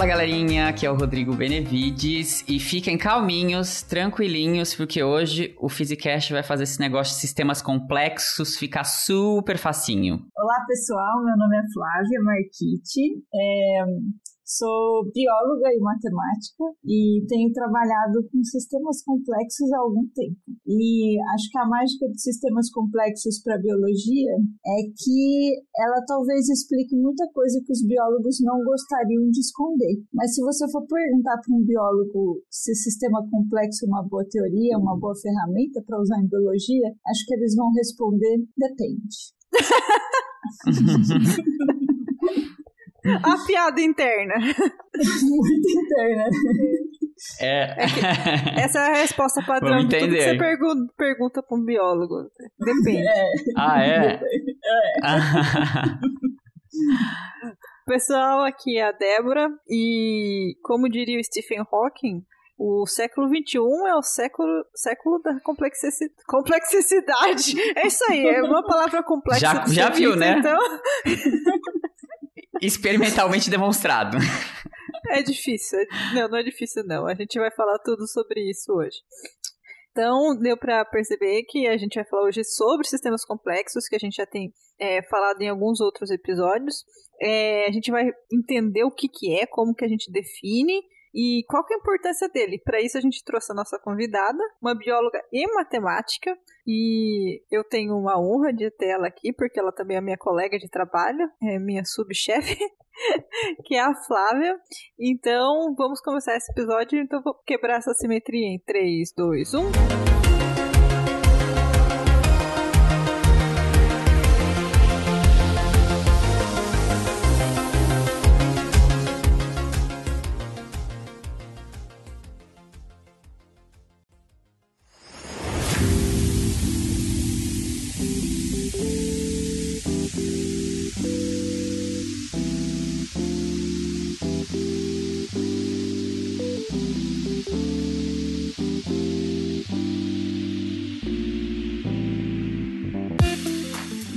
Fala galerinha, aqui é o Rodrigo Benevides e fiquem calminhos, tranquilinhos, porque hoje o Physicast vai fazer esse negócio de sistemas complexos ficar super facinho. Olá pessoal, meu nome é Flávia Marquite. É, Sou bióloga e matemática e tenho trabalhado com sistemas complexos há algum tempo. E acho que a mágica de sistemas complexos para a biologia é que ela talvez explique muita coisa que os biólogos não gostariam de esconder. Mas se você for perguntar para um biólogo se sistema complexo é uma boa teoria, uma boa ferramenta para usar em biologia, acho que eles vão responder depende. A piada interna. Muito interna. É. é essa é a resposta padrão de tudo que você pergunta, pergunta para um biólogo. Depende. É. Ah, é? é. Pessoal, aqui é a Débora e, como diria o Stephen Hawking, o século XXI é o século, século da complexidade. complexidade. É isso aí, é uma palavra complexa. Já, já viu, né? Então... experimentalmente demonstrado. É difícil. Não, não é difícil não. A gente vai falar tudo sobre isso hoje. Então, deu para perceber que a gente vai falar hoje sobre sistemas complexos, que a gente já tem é, falado em alguns outros episódios. É, a gente vai entender o que, que é, como que a gente define e qual que é a importância dele? Para isso a gente trouxe a nossa convidada, uma bióloga e matemática, e eu tenho uma honra de ter ela aqui, porque ela também é minha colega de trabalho, é minha subchefe, que é a Flávia. Então, vamos começar esse episódio, então vou quebrar essa simetria em 3, 2, 1.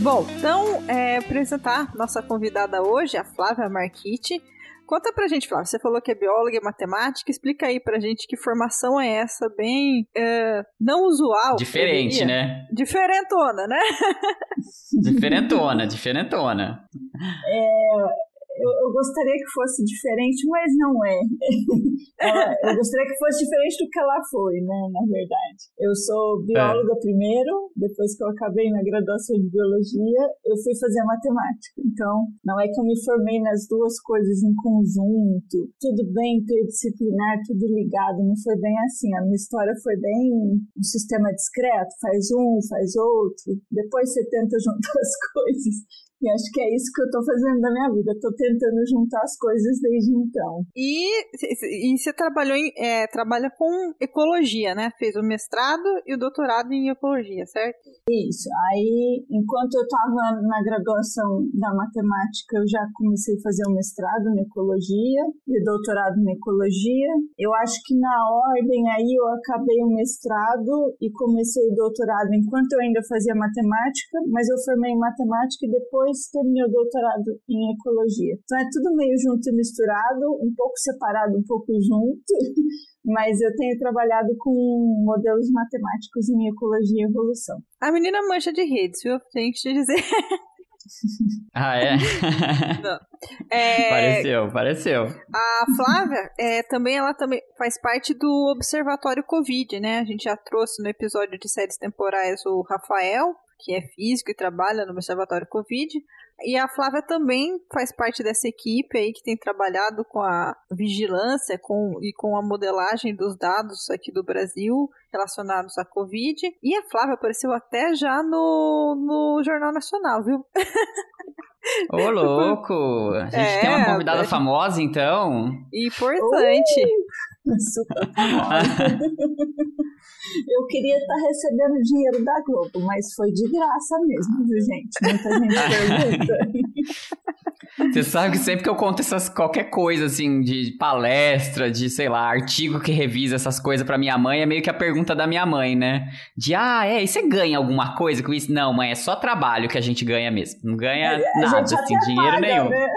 Bom, então, é, apresentar nossa convidada hoje, a Flávia Marquite. Conta pra gente, Flávia, você falou que é bióloga e matemática, explica aí pra gente que formação é essa, bem é, não usual. Diferente, né? Diferentona, né? diferentona, diferentona. É, eu, eu, gostaria que fosse diferente, mas não é. eu gostaria que fosse diferente do que ela foi, né, na verdade. Eu sou bióloga é. primeiro, depois que eu acabei na graduação de biologia, eu fui fazer matemática. Então, não é que eu me formei nas duas coisas em conjunto, tudo bem interdisciplinar, tudo ligado, não foi bem assim. A minha história foi bem um sistema discreto, faz um, faz outro, depois você tenta juntar as coisas. E acho que é isso que eu tô fazendo na minha vida. Tô tentando juntar as coisas desde então. E, e você trabalhou em, é, trabalha com ecologia, né? Fez o mestrado e o doutorado em ecologia, certo? Isso. Aí, enquanto eu tava na graduação da matemática, eu já comecei a fazer o mestrado em ecologia e o doutorado em ecologia. Eu acho que na ordem aí eu acabei o mestrado e comecei o doutorado enquanto eu ainda fazia matemática, mas eu formei em matemática e depois depois terminei o doutorado em ecologia. Então é tudo meio junto e misturado, um pouco separado, um pouco junto, mas eu tenho trabalhado com modelos matemáticos em ecologia e evolução. A menina mancha de redes, viu? Tem que te dizer. Ah, é? é? Pareceu, pareceu. A Flávia, é, também, ela também faz parte do Observatório Covid, né? A gente já trouxe no episódio de séries temporais o Rafael, que é físico e trabalha no Observatório Covid. E a Flávia também faz parte dessa equipe aí que tem trabalhado com a vigilância com, e com a modelagem dos dados aqui do Brasil relacionados à Covid. E a Flávia apareceu até já no, no Jornal Nacional, viu? Ô, louco! A gente é, tem uma convidada famosa, então. Importante. Uh, super famosa. Eu queria estar recebendo dinheiro da Globo, mas foi de graça mesmo, viu, gente? Muita gente pergunta. Você sabe que sempre que eu conto essas qualquer coisa assim de palestra, de sei lá, artigo que revisa essas coisas para minha mãe, é meio que a pergunta da minha mãe, né? De ah, é, e você ganha alguma coisa com isso? Não, mãe, é só trabalho que a gente ganha mesmo. Não ganha é, nada, assim, dinheiro paga, nenhum. Né?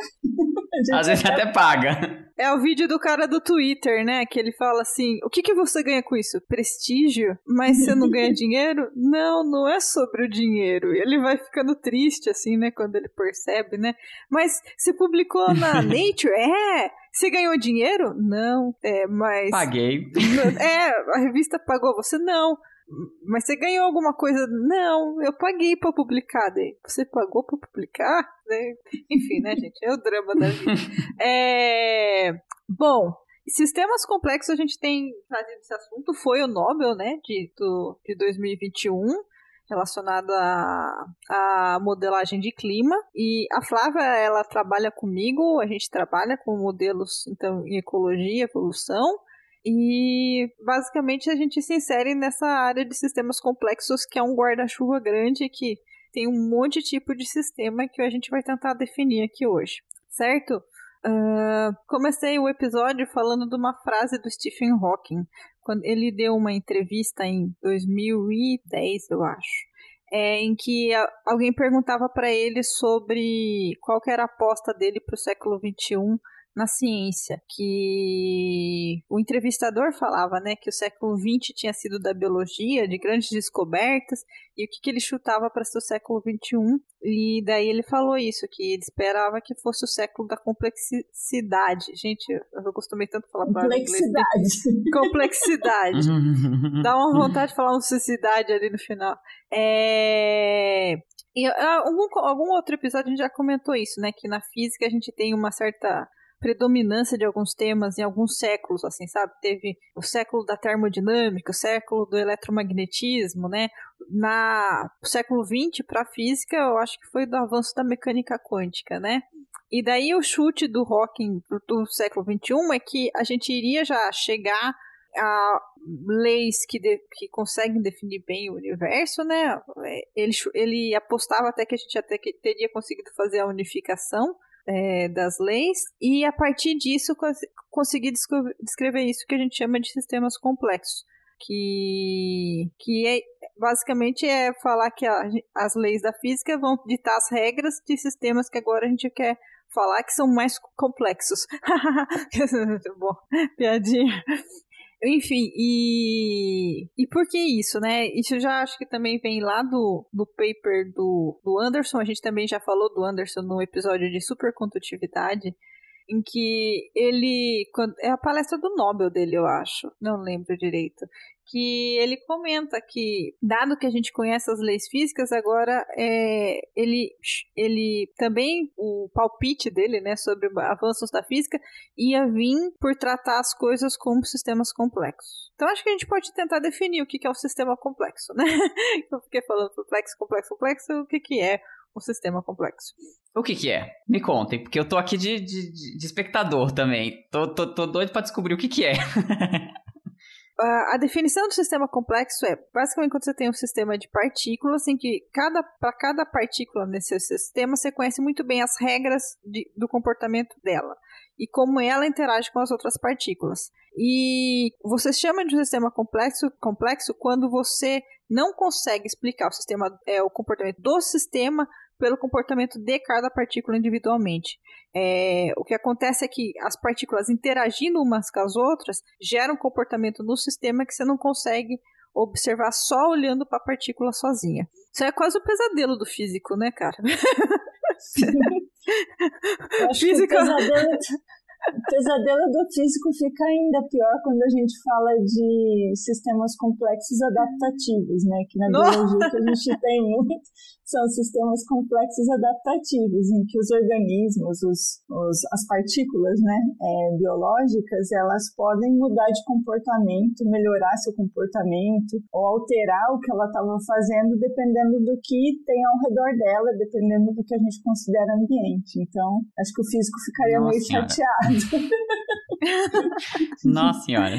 Às vezes até paga. É o vídeo do cara do Twitter, né? Que ele fala assim: o que, que você ganha com isso? Prestígio? Mas você não ganha dinheiro? Não, não é sobre o dinheiro. Ele vai ficando triste, assim, né? Quando ele percebe, né? Mas você publicou na Nature? É! Você ganhou dinheiro? Não. É, mas. Paguei. É, a revista pagou você? Não. Mas você ganhou alguma coisa? Não, eu paguei para publicar. Daí. Você pagou para publicar? Né? Enfim, né, gente? É o drama da vida. é... Bom, sistemas complexos a gente tem trazido esse assunto. Foi o Nobel, né, de, do, de 2021 relacionado à, à modelagem de clima. E a Flávia, ela trabalha comigo, a gente trabalha com modelos então, em ecologia, evolução. E basicamente a gente se insere nessa área de sistemas complexos, que é um guarda-chuva grande que tem um monte de tipo de sistema que a gente vai tentar definir aqui hoje, certo? Uh, comecei o episódio falando de uma frase do Stephen Hawking, quando ele deu uma entrevista em 2010, eu acho, é, em que a, alguém perguntava para ele sobre qual era a aposta dele para o século 21 na ciência, que o entrevistador falava, né, que o século XX tinha sido da biologia, de grandes descobertas, e o que, que ele chutava para ser o século XXI, e daí ele falou isso, que ele esperava que fosse o século da complexidade. Gente, eu costumei tanto falar para Complexidade. Complexidade. Dá uma vontade de falar uma necessidade ali no final. É... E algum, algum outro episódio a gente já comentou isso, né? Que na física a gente tem uma certa predominância de alguns temas em alguns séculos, assim, sabe? Teve o século da termodinâmica, o século do eletromagnetismo, né? Na o século XX para a física, eu acho que foi do avanço da mecânica quântica, né? E daí o chute do Hawking do século XXI é que a gente iria já chegar a leis que, de, que conseguem definir bem o universo, né? Ele, ele apostava até que a gente até que teria conseguido fazer a unificação é, das leis, e a partir disso cons conseguir descrever isso que a gente chama de sistemas complexos. Que, que é, basicamente é falar que a, as leis da física vão ditar as regras de sistemas que agora a gente quer falar que são mais complexos. Bom, piadinha. Enfim, e, e por que isso, né? Isso eu já acho que também vem lá do, do paper do, do Anderson, a gente também já falou do Anderson no episódio de supercondutividade, em que ele. É a palestra do Nobel dele, eu acho. Não lembro direito que ele comenta que, dado que a gente conhece as leis físicas, agora é, ele, ele também, o palpite dele né, sobre avanços da física ia vir por tratar as coisas como sistemas complexos. Então acho que a gente pode tentar definir o que é um sistema complexo, né? Eu fiquei falando complexo, complexo, complexo, o que, que é um sistema complexo. O que que é? Me contem, porque eu tô aqui de, de, de espectador também. Tô, tô, tô doido pra descobrir o que que é. a definição do sistema complexo é basicamente quando você tem um sistema de partículas em que cada para cada partícula nesse sistema você conhece muito bem as regras de, do comportamento dela e como ela interage com as outras partículas. E você chama de um sistema complexo, complexo quando você não consegue explicar o sistema é, o comportamento do sistema pelo comportamento de cada partícula individualmente. É, o que acontece é que as partículas interagindo umas com as outras geram um comportamento no sistema que você não consegue observar só olhando para a partícula sozinha. Isso é quase o pesadelo do físico, né, cara? Física. pesadelo, o pesadelo do físico fica ainda pior quando a gente fala de sistemas complexos adaptativos, né? Que na biologia que a gente tem muito são sistemas complexos adaptativos, em que os organismos, os, os as partículas né, é, biológicas, elas podem mudar de comportamento, melhorar seu comportamento, ou alterar o que ela estava fazendo dependendo do que tem ao redor dela, dependendo do que a gente considera ambiente. Então, acho que o físico ficaria Nossa meio chateado. Nossa senhora.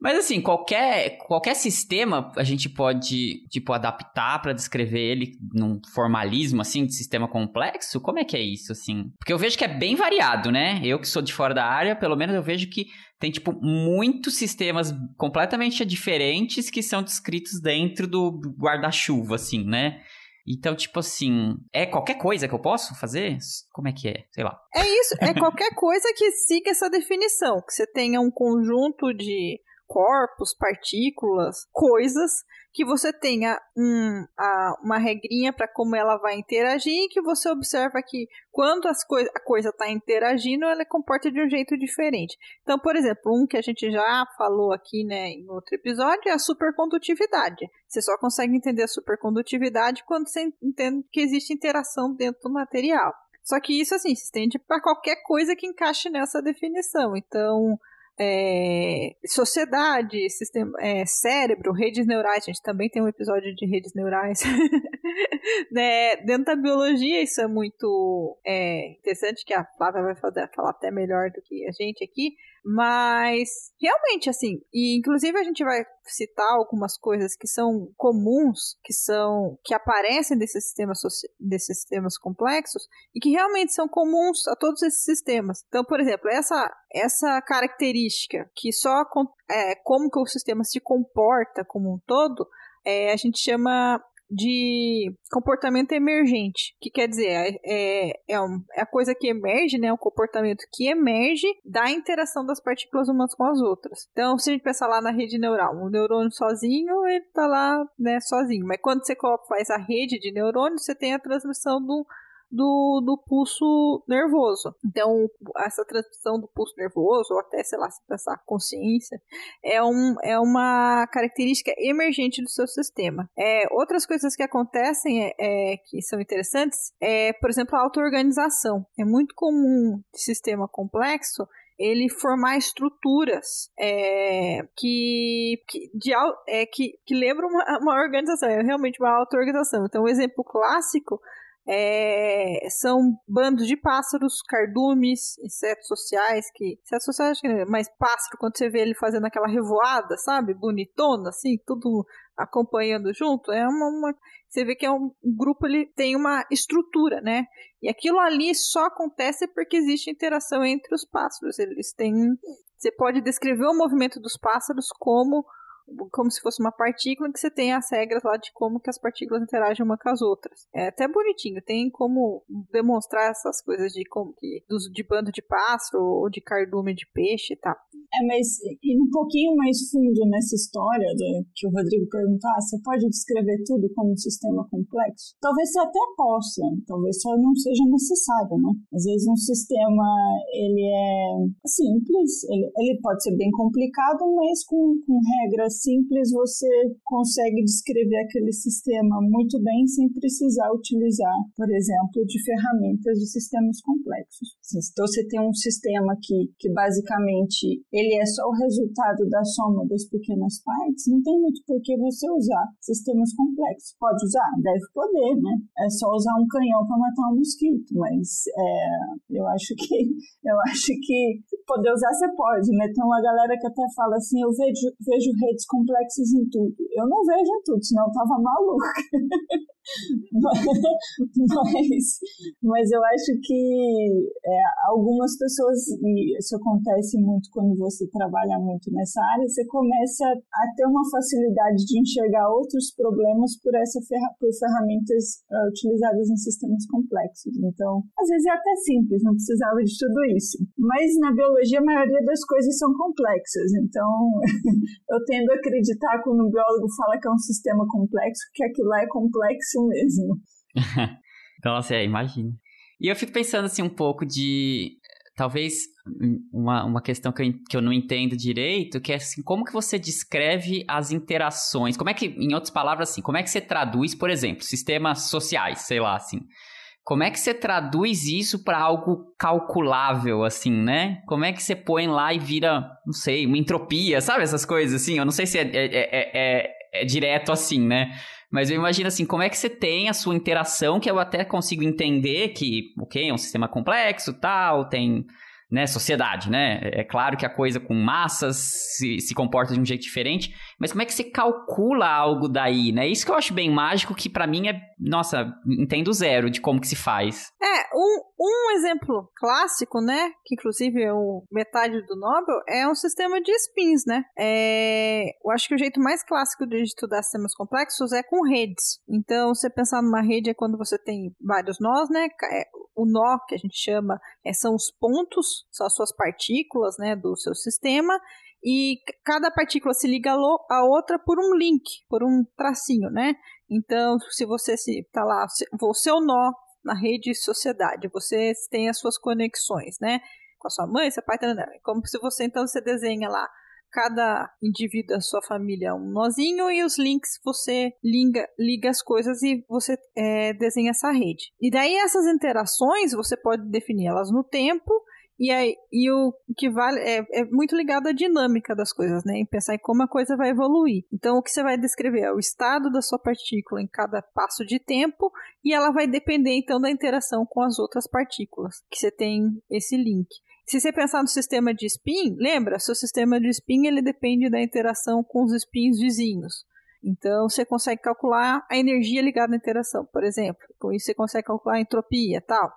Mas assim, qualquer, qualquer sistema a gente pode, tipo, adaptar para descrever ele num formalismo, assim, de sistema complexo? Como é que é isso, assim? Porque eu vejo que é bem variado, né? Eu que sou de fora da área, pelo menos eu vejo que tem, tipo, muitos sistemas completamente diferentes que são descritos dentro do guarda-chuva, assim, né? Então, tipo assim, é qualquer coisa que eu posso fazer? Como é que é? Sei lá. É isso, é qualquer coisa que siga essa definição, que você tenha um conjunto de corpos, partículas, coisas que você tenha um, a, uma regrinha para como ela vai interagir e que você observa que quando as coi a coisa está interagindo, ela comporta de um jeito diferente. Então, por exemplo, um que a gente já falou aqui né, em outro episódio é a supercondutividade. Você só consegue entender a supercondutividade quando você entende que existe interação dentro do material. Só que isso, assim, se estende para qualquer coisa que encaixe nessa definição. Então, é, sociedade, sistema, é, cérebro, redes neurais. A gente também tem um episódio de redes neurais. né? Dentro da biologia, isso é muito é, interessante, que a Flávia vai falar, falar até melhor do que a gente aqui. Mas, realmente, assim, e inclusive a gente vai citar algumas coisas que são comuns, que são, que aparecem desses sistemas, desses sistemas complexos, e que realmente são comuns a todos esses sistemas. Então, por exemplo, essa, essa característica que só é, como que o sistema se comporta como um todo, é, a gente chama de comportamento emergente, que quer dizer, é, é, é, é a coisa que emerge, né, um comportamento que emerge da interação das partículas umas com as outras. Então, se a gente pensar lá na rede neural, o neurônio sozinho, ele tá lá, né, sozinho, mas quando você faz a rede de neurônios, você tem a transmissão do do, do pulso nervoso. Então, essa transmissão do pulso nervoso, ou até, sei lá, se pensar consciência, é, um, é uma característica emergente do seu sistema. É, outras coisas que acontecem é, é, que são interessantes é, por exemplo, a auto-organização. É muito comum de sistema complexo ele formar estruturas é, que, que, de, é, que, que lembram uma, uma organização, é realmente uma auto-organização. Então, um exemplo clássico é, são bandos de pássaros, cardumes, insetos sociais, que. Insetos sociais, mas pássaro, quando você vê ele fazendo aquela revoada, sabe? Bonitona, assim, tudo acompanhando junto, é uma, uma, você vê que é um, um, grupo ele tem uma estrutura, né? E aquilo ali só acontece porque existe interação entre os pássaros. Eles têm, você pode descrever o movimento dos pássaros como como se fosse uma partícula que você tem as regras lá de como que as partículas interagem uma com as outras. É até bonitinho, tem como demonstrar essas coisas de como que dos, de bando de pássaro ou de cardume de peixe e tal. É, mas e um pouquinho mais fundo nessa história do, que o Rodrigo perguntou, ah, você pode descrever tudo como um sistema complexo? Talvez você até possa, talvez só não seja necessário, né? Às vezes um sistema, ele é simples, ele, ele pode ser bem complicado, mas com, com regras simples você consegue descrever aquele sistema muito bem sem precisar utilizar, por exemplo, de ferramentas de sistemas complexos. Então você tem um sistema que, que basicamente ele é só o resultado da soma das pequenas partes, não tem muito por que você usar sistemas complexos. Pode usar? Deve poder, né? É só usar um canhão para matar um mosquito, mas é, eu acho que eu acho que poder usar você pode, né? Tem uma galera que até fala assim, eu vejo, vejo redes complexos em tudo. Eu não vejo em tudo, senão eu tava maluca. mas, mas eu acho que é, algumas pessoas, e isso acontece muito quando você trabalha muito nessa área, você começa a ter uma facilidade de enxergar outros problemas por, essa ferra por ferramentas uh, utilizadas em sistemas complexos. Então, às vezes é até simples, não precisava de tudo isso. Mas na biologia, a maioria das coisas são complexas. Então, eu tendo a acreditar quando um biólogo fala que é um sistema complexo, que aquilo lá é complexo mesmo. Nossa, é, imagina. E eu fico pensando assim um pouco de talvez uma, uma questão que eu, que eu não entendo direito, que é assim, como que você descreve as interações? Como é que, em outras palavras, assim, como é que você traduz, por exemplo, sistemas sociais, sei lá, assim. Como é que você traduz isso para algo calculável, assim, né? Como é que você põe lá e vira, não sei, uma entropia, sabe? Essas coisas, assim. Eu não sei se é, é, é, é, é direto assim, né? Mas eu imagino assim, como é que você tem a sua interação, que eu até consigo entender que, ok, é um sistema complexo tal, tem né, sociedade, né? É claro que a coisa com massas se, se comporta de um jeito diferente, mas como é que você calcula algo daí, né? Isso que eu acho bem mágico, que para mim é, nossa, entendo zero de como que se faz. É, um, um exemplo clássico, né, que inclusive é o metade do Nobel, é um sistema de spins, né? É, eu acho que o jeito mais clássico de estudar sistemas complexos é com redes. Então, você pensar numa rede é quando você tem vários nós, né? É, o nó que a gente chama é, são os pontos, as suas partículas, né, do seu sistema, e cada partícula se liga a outra por um link, por um tracinho, né? Então, se você se tá lá, o seu nó na rede sociedade, você tem as suas conexões, né? Com a sua mãe, seu pai, tá, tá. como se você então você desenha lá cada indivíduo da sua família um nozinho e os links você liga, liga as coisas e você é, desenha essa rede. E daí essas interações você pode definir elas no tempo e, aí, e o que vale é, é, muito ligado à dinâmica das coisas, né? Em pensar em como a coisa vai evoluir. Então, o que você vai descrever é o estado da sua partícula em cada passo de tempo, e ela vai depender, então, da interação com as outras partículas, que você tem esse link. Se você pensar no sistema de spin, lembra? Seu sistema de spin ele depende da interação com os spins vizinhos. Então, você consegue calcular a energia ligada à interação, por exemplo. Com isso, você consegue calcular a entropia tal.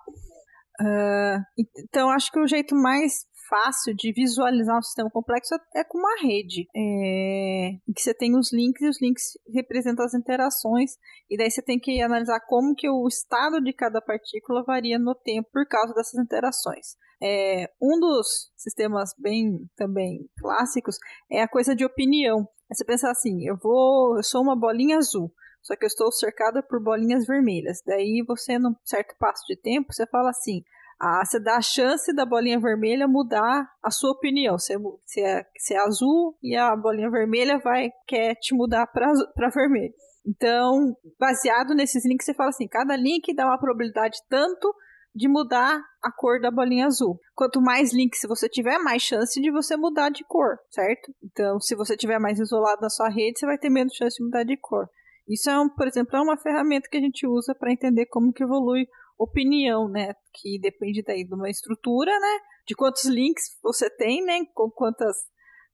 Uh, então, acho que o jeito mais fácil de visualizar um sistema complexo é com uma rede, é, em que você tem os links e os links representam as interações, e daí você tem que analisar como que o estado de cada partícula varia no tempo por causa dessas interações. É, um dos sistemas bem também clássicos é a coisa de opinião. Você pensa assim, eu vou, eu sou uma bolinha azul, só que eu estou cercada por bolinhas vermelhas. Daí você, num certo passo de tempo, você fala assim: ah, você dá a chance da bolinha vermelha mudar a sua opinião. Você, você, é, você é azul e a bolinha vermelha vai quer te mudar para vermelho. Então, baseado nesses links, você fala assim: cada link dá uma probabilidade tanto de mudar a cor da bolinha azul. Quanto mais links você tiver, mais chance de você mudar de cor, certo? Então, se você tiver mais isolado na sua rede, você vai ter menos chance de mudar de cor. Isso é, um, por exemplo, é uma ferramenta que a gente usa para entender como que evolui opinião, né? Que depende daí de uma estrutura, né? De quantos links você tem, né? Com quantas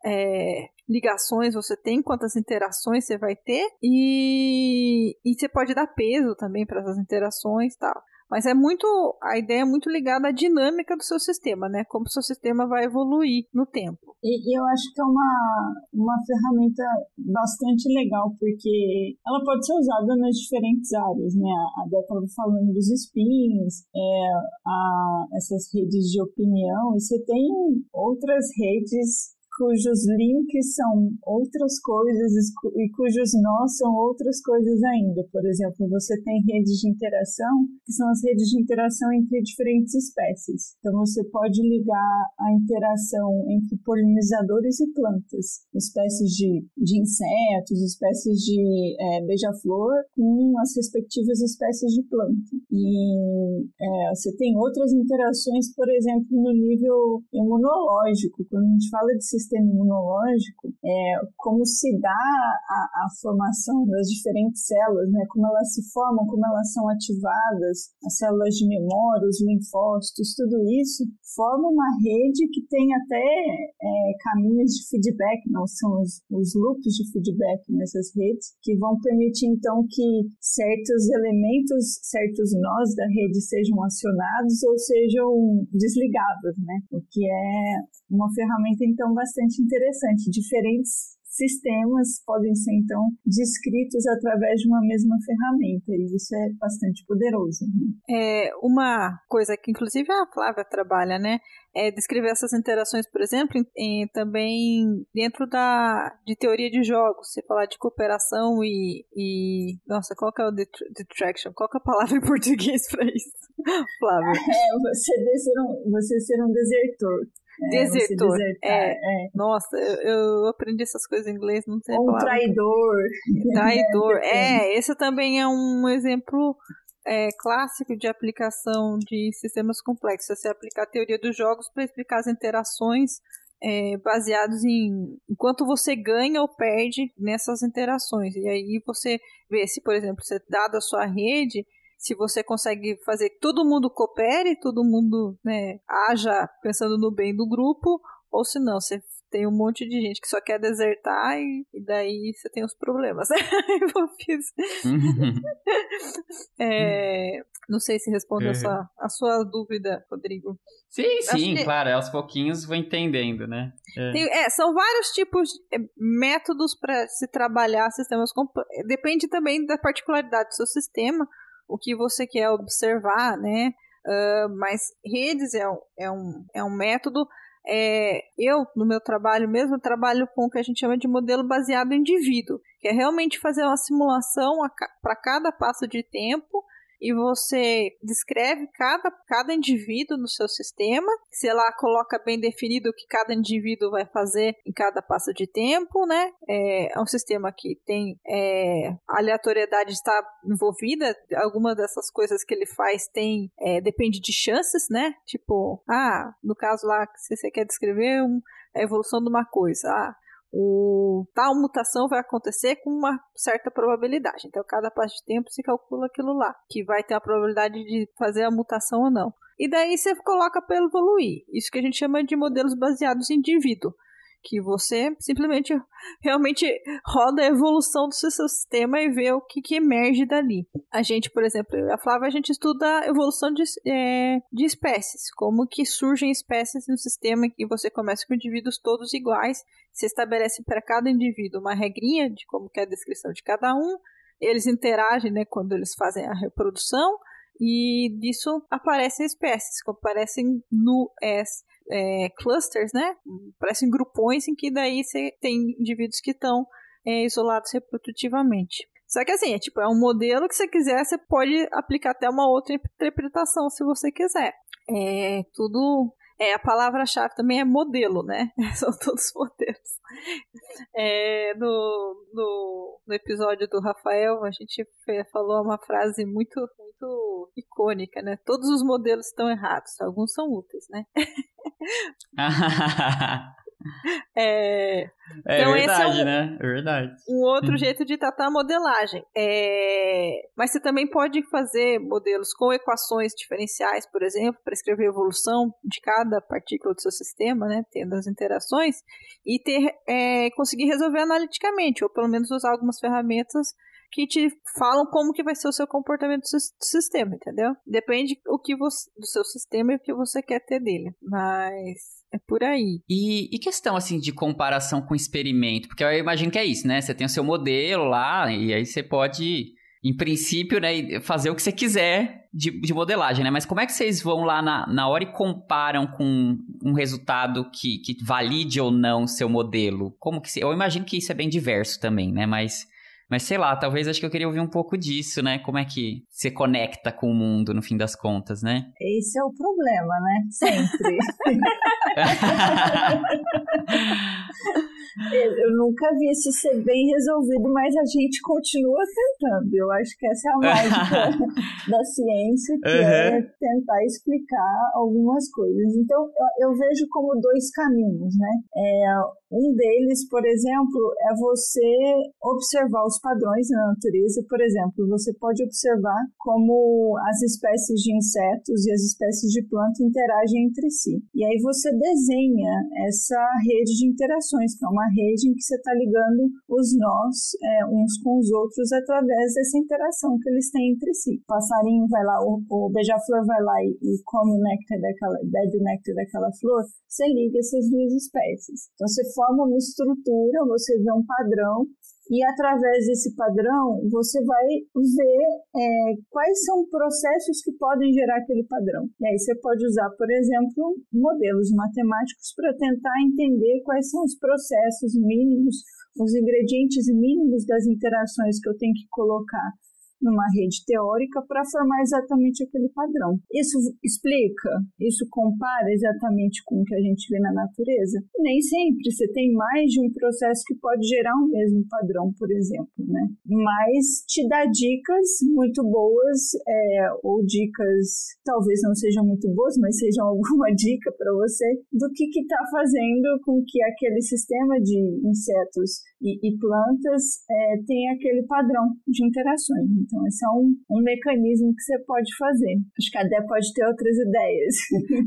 é, ligações você tem, quantas interações você vai ter e, e você pode dar peso também para essas interações, tal. Mas é muito. A ideia é muito ligada à dinâmica do seu sistema, né? Como o seu sistema vai evoluir no tempo. E, eu acho que é uma, uma ferramenta bastante legal, porque ela pode ser usada nas diferentes áreas, né? A Dé estava falando dos spins, é, a, essas redes de opinião, e você tem outras redes cujos links são outras coisas e cujos nós são outras coisas ainda. Por exemplo, você tem redes de interação, que são as redes de interação entre diferentes espécies. Então, você pode ligar a interação entre polinizadores e plantas, espécies de, de insetos, espécies de é, beija-flor, com as respectivas espécies de planta. E é, você tem outras interações, por exemplo, no nível imunológico. Quando a gente fala de sistema imunológico, é, como se dá a, a, formação das diferentes células, né? como elas se formam, como elas são ativadas, as células de memória, os linfócitos, tudo isso forma uma rede que tem até é, caminhos de feedback, não são os, os loops de feedback nessas redes, que vão permitir então que certos elementos, certos nós da rede sejam acionados ou sejam desligados, né? O que é uma ferramenta então bastante bastante interessante. Diferentes sistemas podem ser, então, descritos através de uma mesma ferramenta, e isso é bastante poderoso. Né? É uma coisa que, inclusive, a Flávia trabalha, né? É descrever essas interações, por exemplo, em, em, também dentro da de teoria de jogos, você falar de cooperação e, e nossa, qual que é o detraction? Qual que é a palavra em português para isso? Flávia. É, você ser um, você ser um desertor. É, desertor. É, é, Nossa, eu, eu, aprendi essas coisas em inglês, não sei Ou traidor. Traidor. é, esse também é um exemplo é, clássico de aplicação de sistemas complexos. Você aplicar a teoria dos jogos para explicar as interações é, baseados em enquanto você ganha ou perde nessas interações. E aí você vê se, por exemplo, você dado a sua rede, se você consegue fazer que todo mundo coopere, todo mundo né, haja pensando no bem do grupo, ou se não, você tem um monte de gente que só quer desertar e, e daí você tem os problemas envolvidos. é, não sei se responde a, uhum. sua, a sua dúvida, Rodrigo. Sim, sim, que... claro, aos pouquinhos vou entendendo, né? É. Tem, é, são vários tipos de é, métodos para se trabalhar sistemas. Depende também da particularidade do seu sistema, o que você quer observar, né? Uh, mas redes é um, é um, é um método é, eu, no meu trabalho mesmo, trabalho com o que a gente chama de modelo baseado em indivíduo, que é realmente fazer uma simulação para cada passo de tempo e você descreve cada, cada indivíduo no seu sistema, se lá coloca bem definido o que cada indivíduo vai fazer em cada passo de tempo, né? É, é um sistema que tem é, aleatoriedade está envolvida, alguma dessas coisas que ele faz tem é, depende de chances, né? Tipo, ah, no caso lá se você quer descrever um, a evolução de uma coisa, ah, o tal mutação vai acontecer com uma certa probabilidade. Então, cada passo de tempo se calcula aquilo lá, que vai ter a probabilidade de fazer a mutação ou não. E daí você coloca para evoluir. Isso que a gente chama de modelos baseados em indivíduo que você simplesmente realmente roda a evolução do seu sistema e vê o que, que emerge dali. A gente, por exemplo, a Flávia, a gente estuda a evolução de, é, de espécies, como que surgem espécies no sistema que você começa com indivíduos todos iguais, você estabelece para cada indivíduo uma regrinha de como é a descrição de cada um, eles interagem né, quando eles fazem a reprodução, e disso aparecem espécies, como aparecem no S é, clusters, né? Parecem grupões em que daí você tem indivíduos que estão é, isolados reprodutivamente. Só que assim, é tipo, é um modelo que você quiser, você pode aplicar até uma outra interpretação se você quiser. É tudo é, a palavra-chave também é modelo, né? São todos modelos. É, no, no, no, episódio do Rafael, a gente falou uma frase muito, muito icônica, né? Todos os modelos estão errados, alguns são úteis, né? É, é então verdade, é um, né? É verdade. Um outro jeito de tratar a modelagem. É, mas você também pode fazer modelos com equações diferenciais, por exemplo, para escrever a evolução de cada partícula do seu sistema, né? Tendo as interações, e ter, é, conseguir resolver analiticamente, ou pelo menos usar algumas ferramentas que te falam como que vai ser o seu comportamento do sistema, entendeu? Depende o que você, do seu sistema e o que você quer ter dele. Mas é por aí. E, e, questão, assim, de comparação com experimento? Porque eu imagino que é isso, né? Você tem o seu modelo lá, e aí você pode, em princípio, né, fazer o que você quiser de, de modelagem, né? Mas como é que vocês vão lá na, na hora e comparam com um resultado que, que valide ou não seu modelo? Como que... Eu imagino que isso é bem diverso também, né? Mas... Mas sei lá, talvez acho que eu queria ouvir um pouco disso, né? Como é que você conecta com o mundo no fim das contas, né? Esse é o problema, né? Sempre. Eu nunca vi isso ser bem resolvido, mas a gente continua tentando. Eu acho que essa é a mágica da ciência, que uhum. é tentar explicar algumas coisas. Então, eu, eu vejo como dois caminhos, né? É, um deles, por exemplo, é você observar os padrões na natureza. Por exemplo, você pode observar como as espécies de insetos e as espécies de planta interagem entre si. E aí você desenha essa rede de interações, que é uma rede em que você está ligando os nós é, uns com os outros através dessa interação que eles têm entre si. O passarinho vai lá, o, o beija-flor vai lá e, e come o néctar daquela, bebe o néctar daquela flor, você liga essas duas espécies. Então você forma uma estrutura, você vê um padrão e através desse padrão você vai ver é, quais são processos que podem gerar aquele padrão. E aí você pode usar, por exemplo, modelos matemáticos para tentar entender quais são os processos mínimos, os ingredientes mínimos das interações que eu tenho que colocar numa rede teórica para formar exatamente aquele padrão. Isso explica? Isso compara exatamente com o que a gente vê na natureza? Nem sempre. Você tem mais de um processo que pode gerar um mesmo padrão, por exemplo, né? Mas te dá dicas muito boas, é, ou dicas talvez não sejam muito boas, mas sejam alguma dica para você do que está fazendo com que aquele sistema de insetos e, e plantas é, têm aquele padrão de interações. Então, esse é um, um mecanismo que você pode fazer. Acho que a Dé pode ter outras ideias.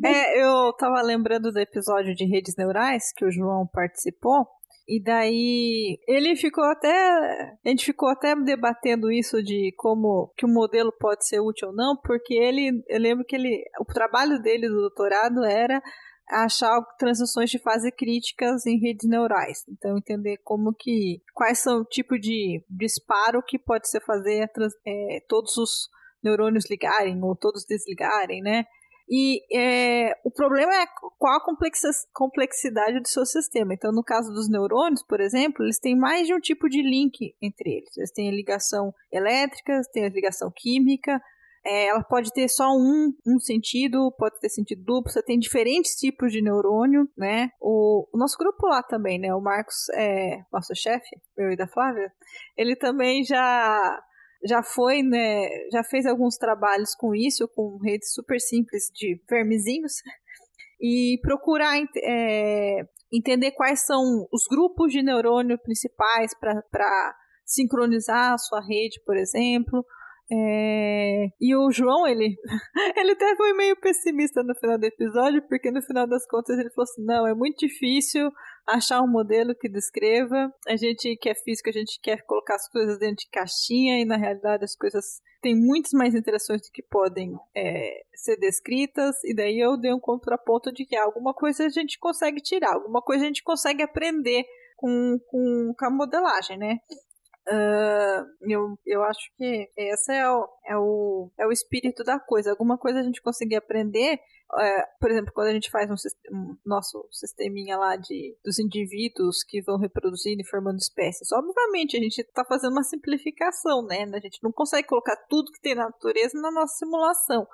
É, eu estava lembrando do episódio de redes neurais que o João participou. E daí ele ficou até. A gente ficou até debatendo isso de como que o modelo pode ser útil ou não, porque ele. Eu lembro que ele. O trabalho dele do doutorado era achar transições de fase críticas em redes neurais. Então, entender como que. quais são o tipo de disparo que pode ser fazer é, todos os neurônios ligarem ou todos desligarem, né? E é, o problema é qual a complexidade do seu sistema. Então, no caso dos neurônios, por exemplo, eles têm mais de um tipo de link entre eles. Eles têm a ligação elétrica, têm a ligação química. É, ela pode ter só um, um sentido, pode ter sentido duplo. Você tem diferentes tipos de neurônio, né? O, o nosso grupo lá também, né? O Marcos, é, nosso chefe, eu e da Flávia, ele também já já foi, né, já fez alguns trabalhos com isso, com redes super simples de vermezinhos, e procurar é, entender quais são os grupos de neurônio principais para sincronizar a sua rede, por exemplo. É... E o João, ele, ele até foi meio pessimista no final do episódio, porque no final das contas ele falou assim: não, é muito difícil achar um modelo que descreva. A gente que é físico, a gente quer colocar as coisas dentro de caixinha, e na realidade as coisas têm muitas mais interações do que podem é, ser descritas. E daí eu dei um contraponto de que alguma coisa a gente consegue tirar, alguma coisa a gente consegue aprender com, com, com a modelagem, né? Eu, eu acho que esse é o, é, o, é o espírito da coisa. Alguma coisa a gente conseguir aprender, é, por exemplo, quando a gente faz um, um, nosso sisteminha lá de, dos indivíduos que vão reproduzindo e formando espécies. Obviamente, a gente está fazendo uma simplificação, né? A gente não consegue colocar tudo que tem na natureza na nossa simulação.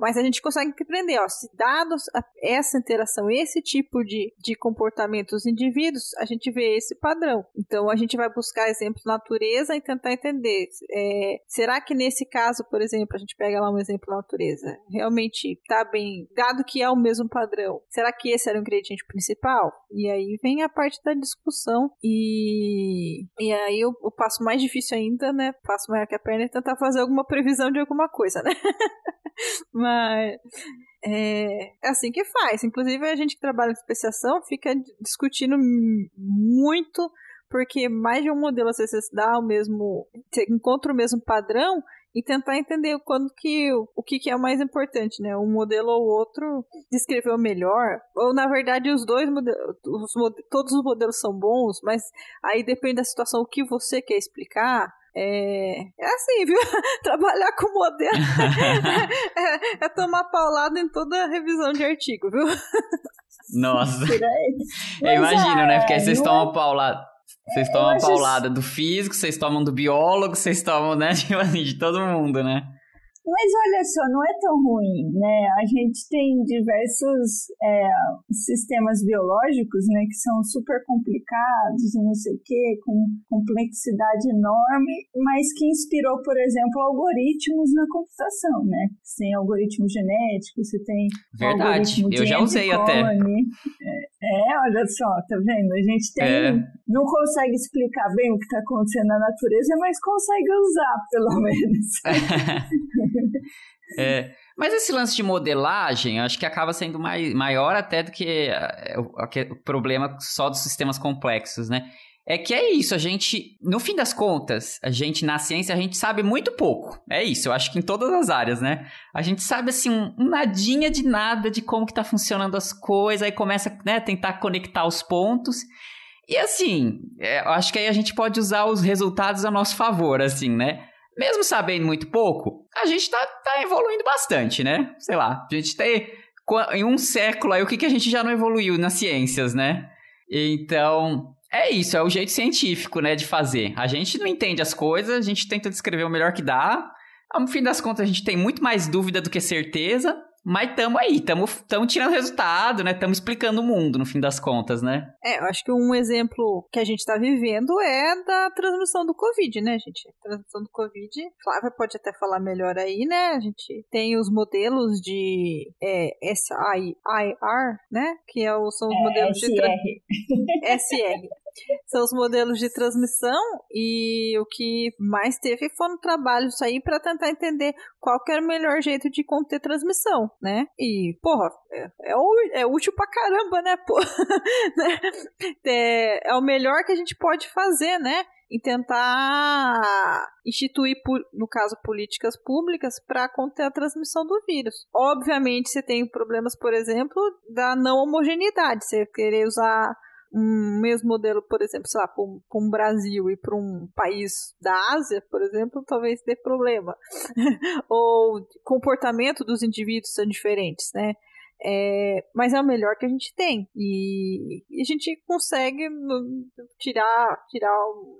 Mas a gente consegue aprender, ó, se dados essa interação, esse tipo de, de comportamento dos indivíduos, a gente vê esse padrão. Então a gente vai buscar exemplos na natureza e tentar entender. É, será que nesse caso, por exemplo, a gente pega lá um exemplo na natureza, realmente está bem, dado que é o mesmo padrão, será que esse era o ingrediente principal? E aí vem a parte da discussão e, e aí o, o passo mais difícil ainda, né, passo maior que a perna é tentar fazer alguma previsão de alguma coisa, né? Mas é, é assim que faz. Inclusive, a gente que trabalha em especiação fica discutindo muito, porque mais de um modelo às vezes dá o mesmo. Encontra o mesmo padrão e tentar entender quando que o que, que é mais importante, né? Um modelo ou outro descreveu melhor, ou na verdade os dois modelos, os, todos os modelos são bons, mas aí depende da situação o que você quer explicar. É, é assim, viu? Trabalhar com modelo é, é, tomar paulada em toda revisão de artigo, viu? Nossa. Eu imagino, né? Porque aí vocês tomam paulada. Vocês tomam paulada do físico, vocês tomam do biólogo, vocês tomam, né? Tipo assim, de todo mundo, né? Mas olha só, não é tão ruim, né? A gente tem diversos é, sistemas biológicos, né, que são super complicados e não sei o quê, com complexidade enorme, mas que inspirou, por exemplo, algoritmos na computação, né? Você tem algoritmo genético, você tem Verdade, eu já usei até. É, é, olha só, tá vendo? A gente tem, é. não consegue explicar bem o que está acontecendo na natureza, mas consegue usar, pelo menos. É, mas esse lance de modelagem, acho que acaba sendo mai, maior até do que é, o, o problema só dos sistemas complexos, né? É que é isso, a gente, no fim das contas, a gente na ciência, a gente sabe muito pouco. É isso, eu acho que em todas as áreas, né? A gente sabe, assim, um, um nadinha de nada de como que tá funcionando as coisas, aí começa, né, tentar conectar os pontos. E assim, é, eu acho que aí a gente pode usar os resultados a nosso favor, assim, né? Mesmo sabendo muito pouco, a gente tá, tá evoluindo bastante, né? Sei lá, a gente tem. Em um século aí, o que, que a gente já não evoluiu nas ciências, né? Então, é isso, é o jeito científico, né, de fazer. A gente não entende as coisas, a gente tenta descrever o melhor que dá. No fim das contas, a gente tem muito mais dúvida do que certeza. Mas estamos aí, estamos tirando resultado, né? Estamos explicando o mundo, no fim das contas, né? É, eu acho que um exemplo que a gente está vivendo é da transmissão do Covid, né, gente? A transmissão do Covid, Flávia pode até falar melhor aí, né? A gente tem os modelos de é, SIR, né? Que é, são os é, modelos SR. de... SR. são os modelos de transmissão e o que mais teve foram trabalhos aí para tentar entender qual que era o melhor jeito de conter transmissão, né? E, porra, é, é, é útil pra caramba, né? Né? é, é o melhor que a gente pode fazer, né? e tentar instituir, no caso, políticas públicas para conter a transmissão do vírus. Obviamente, você tem problemas, por exemplo, da não homogeneidade. Você querer usar um mesmo modelo, por exemplo, sei lá, para um, um, Brasil e para um país da Ásia, por exemplo, talvez dê problema. Ou comportamento dos indivíduos são diferentes, né? É, mas é o melhor que a gente tem. E, e a gente consegue tirar, tirar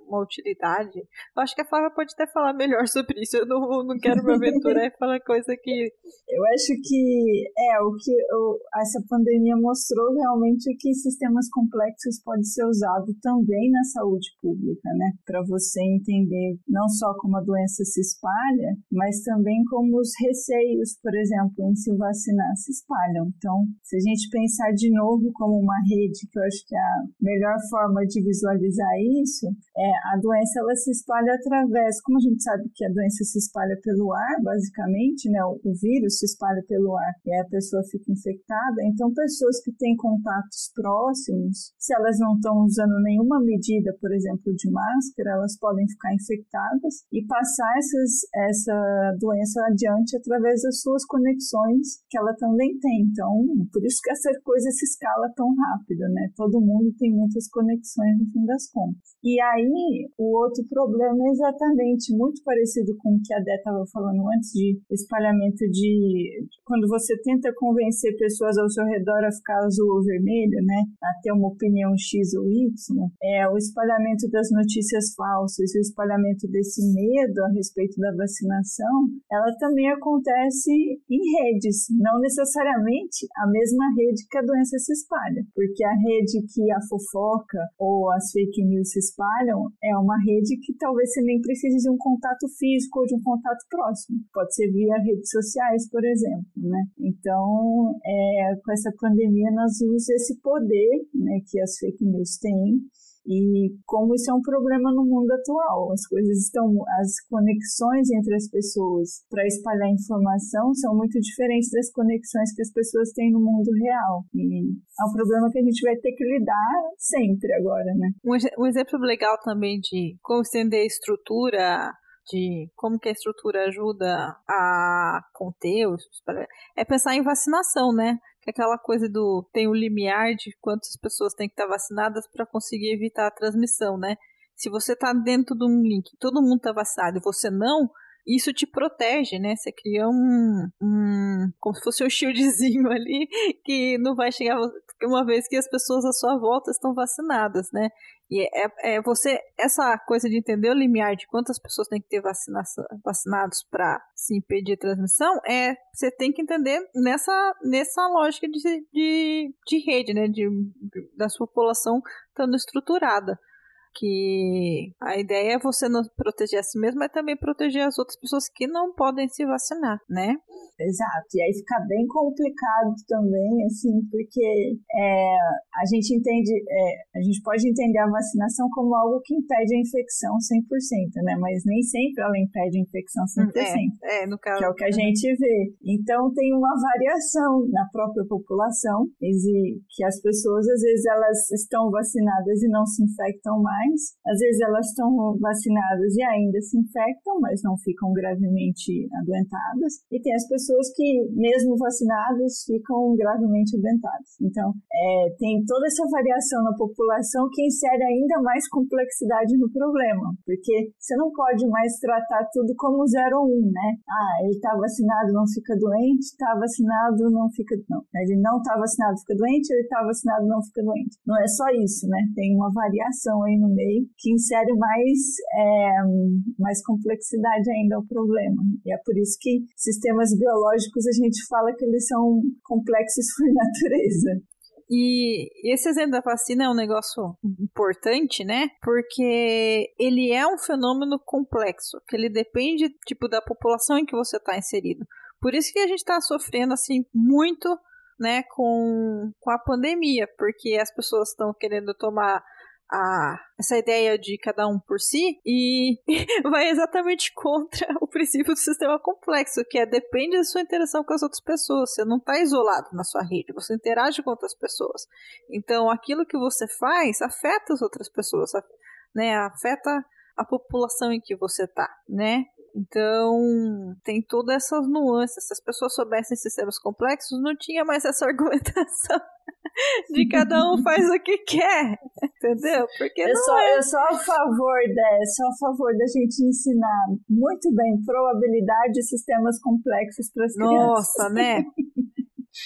uma utilidade. Eu acho que a Flávia pode até falar melhor sobre isso. Eu não, não quero me aventurar e falar coisa que. Eu acho que é o que eu, essa pandemia mostrou realmente é que sistemas complexos podem ser usados também na saúde pública, né? Para você entender não só como a doença se espalha, mas também como os receios, por exemplo, em se vacinar se espalham. Então, se a gente pensar de novo como uma rede, que eu acho que é a melhor forma de visualizar isso, é a doença ela se espalha através, como a gente sabe que a doença se espalha pelo ar, basicamente, né? O, vírus se espalha pelo ar e a pessoa fica infectada. Então, pessoas que têm contatos próximos, se elas não estão usando nenhuma medida, por exemplo, de máscara, elas podem ficar infectadas e passar essas, essa doença adiante através das suas conexões que ela também tem. Então, então, por isso que essa coisa se escala tão rápido, né? Todo mundo tem muitas conexões no fim das contas. E aí, o outro problema é exatamente muito parecido com o que a Dé estava falando antes de espalhamento de. Quando você tenta convencer pessoas ao seu redor a ficar azul ou vermelho, né? A ter uma opinião X ou Y, é o espalhamento das notícias falsas o espalhamento desse medo a respeito da vacinação, ela também acontece em redes, não necessariamente a mesma rede que a doença se espalha, porque a rede que a fofoca ou as fake news se espalham é uma rede que talvez você nem precise de um contato físico ou de um contato próximo. Pode ser via redes sociais, por exemplo, né? Então, é, com essa pandemia nós vimos esse poder, né, que as fake news têm e como isso é um problema no mundo atual. As coisas estão, as conexões entre as pessoas para espalhar informação são muito diferentes das conexões que as pessoas têm no mundo real. E é um problema que a gente vai ter que lidar sempre agora, né? Um, exemplo legal também de como estender a estrutura de como que a estrutura ajuda a conter os é pensar em vacinação, né? que é aquela coisa do tem o um limiar de quantas pessoas têm que estar vacinadas para conseguir evitar a transmissão, né? Se você está dentro de um link, todo mundo está vacinado e você não, isso te protege, né? Você cria um, um como se fosse um shieldzinho ali que não vai chegar uma vez que as pessoas à sua volta estão vacinadas, né? E é, é você essa coisa de entender o limiar de quantas pessoas tem que ter vacinação, vacinados para se impedir a transmissão é você tem que entender nessa nessa lógica de, de, de rede, né? De, de da sua população estando estruturada que a ideia é você não proteger a si mesmo, mas também proteger as outras pessoas que não podem se vacinar, né? Exato, e aí fica bem complicado também, assim, porque é, a gente entende, é, a gente pode entender a vacinação como algo que impede a infecção 100%, né? Mas nem sempre ela impede a infecção 100%. É, é no caso. Que é o que a gente vê. Então tem uma variação na própria população, que as pessoas, às vezes, elas estão vacinadas e não se infectam mais, às vezes elas estão vacinadas e ainda se infectam, mas não ficam gravemente adoentadas, e tem as pessoas que, mesmo vacinadas, ficam gravemente dentadas. Então, é, tem toda essa variação na população que insere ainda mais complexidade no problema, porque você não pode mais tratar tudo como 0 ou 1, um, né? Ah, ele está vacinado, não fica doente, está vacinado, não fica. Não, ele não está vacinado, fica doente, ele está vacinado, não fica doente. Não é só isso, né? Tem uma variação aí no que insere mais, é, mais complexidade ainda ao problema. E é por isso que sistemas biológicos a gente fala que eles são complexos por natureza. E esse exemplo da vacina é um negócio importante, né? Porque ele é um fenômeno complexo, que ele depende, tipo, da população em que você está inserido. Por isso que a gente está sofrendo, assim, muito, né, com, com a pandemia, porque as pessoas estão querendo tomar a, essa ideia de cada um por si e vai exatamente contra o princípio do sistema complexo, que é depende da sua interação com as outras pessoas. Você não está isolado na sua rede, você interage com outras pessoas. Então, aquilo que você faz afeta as outras pessoas, né? Afeta a população em que você está, né? Então, tem todas essas nuances. Se as pessoas soubessem sistemas complexos, não tinha mais essa argumentação de cada um faz o que quer, entendeu? Porque eu, sou, é... eu sou a favor sou a favor da gente ensinar muito bem probabilidade de sistemas complexos para as crianças. Nossa, né?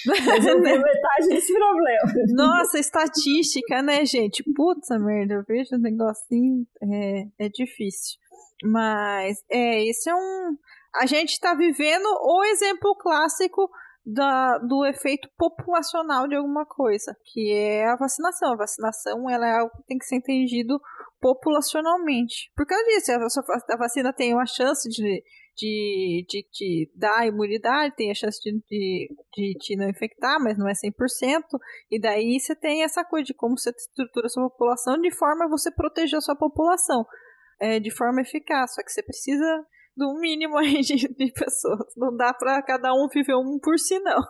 Resolver metade desse problema. Nossa, estatística, né, gente? Puta merda, eu vejo um negocinho, é, é difícil. Mas, é, esse é um. A gente está vivendo o exemplo clássico da, do efeito populacional de alguma coisa, que é a vacinação. A vacinação ela é algo que tem que ser entendido populacionalmente. Por causa disso, a, a vacina tem uma chance de, de, de, de dar imunidade, tem a chance de, de, de te não infectar, mas não é 100%. E daí você tem essa coisa de como você estrutura a sua população de forma a você proteger a sua população é, de forma eficaz. Só que você precisa do mínimo aí de, de pessoas. Não dá para cada um viver um por si, não.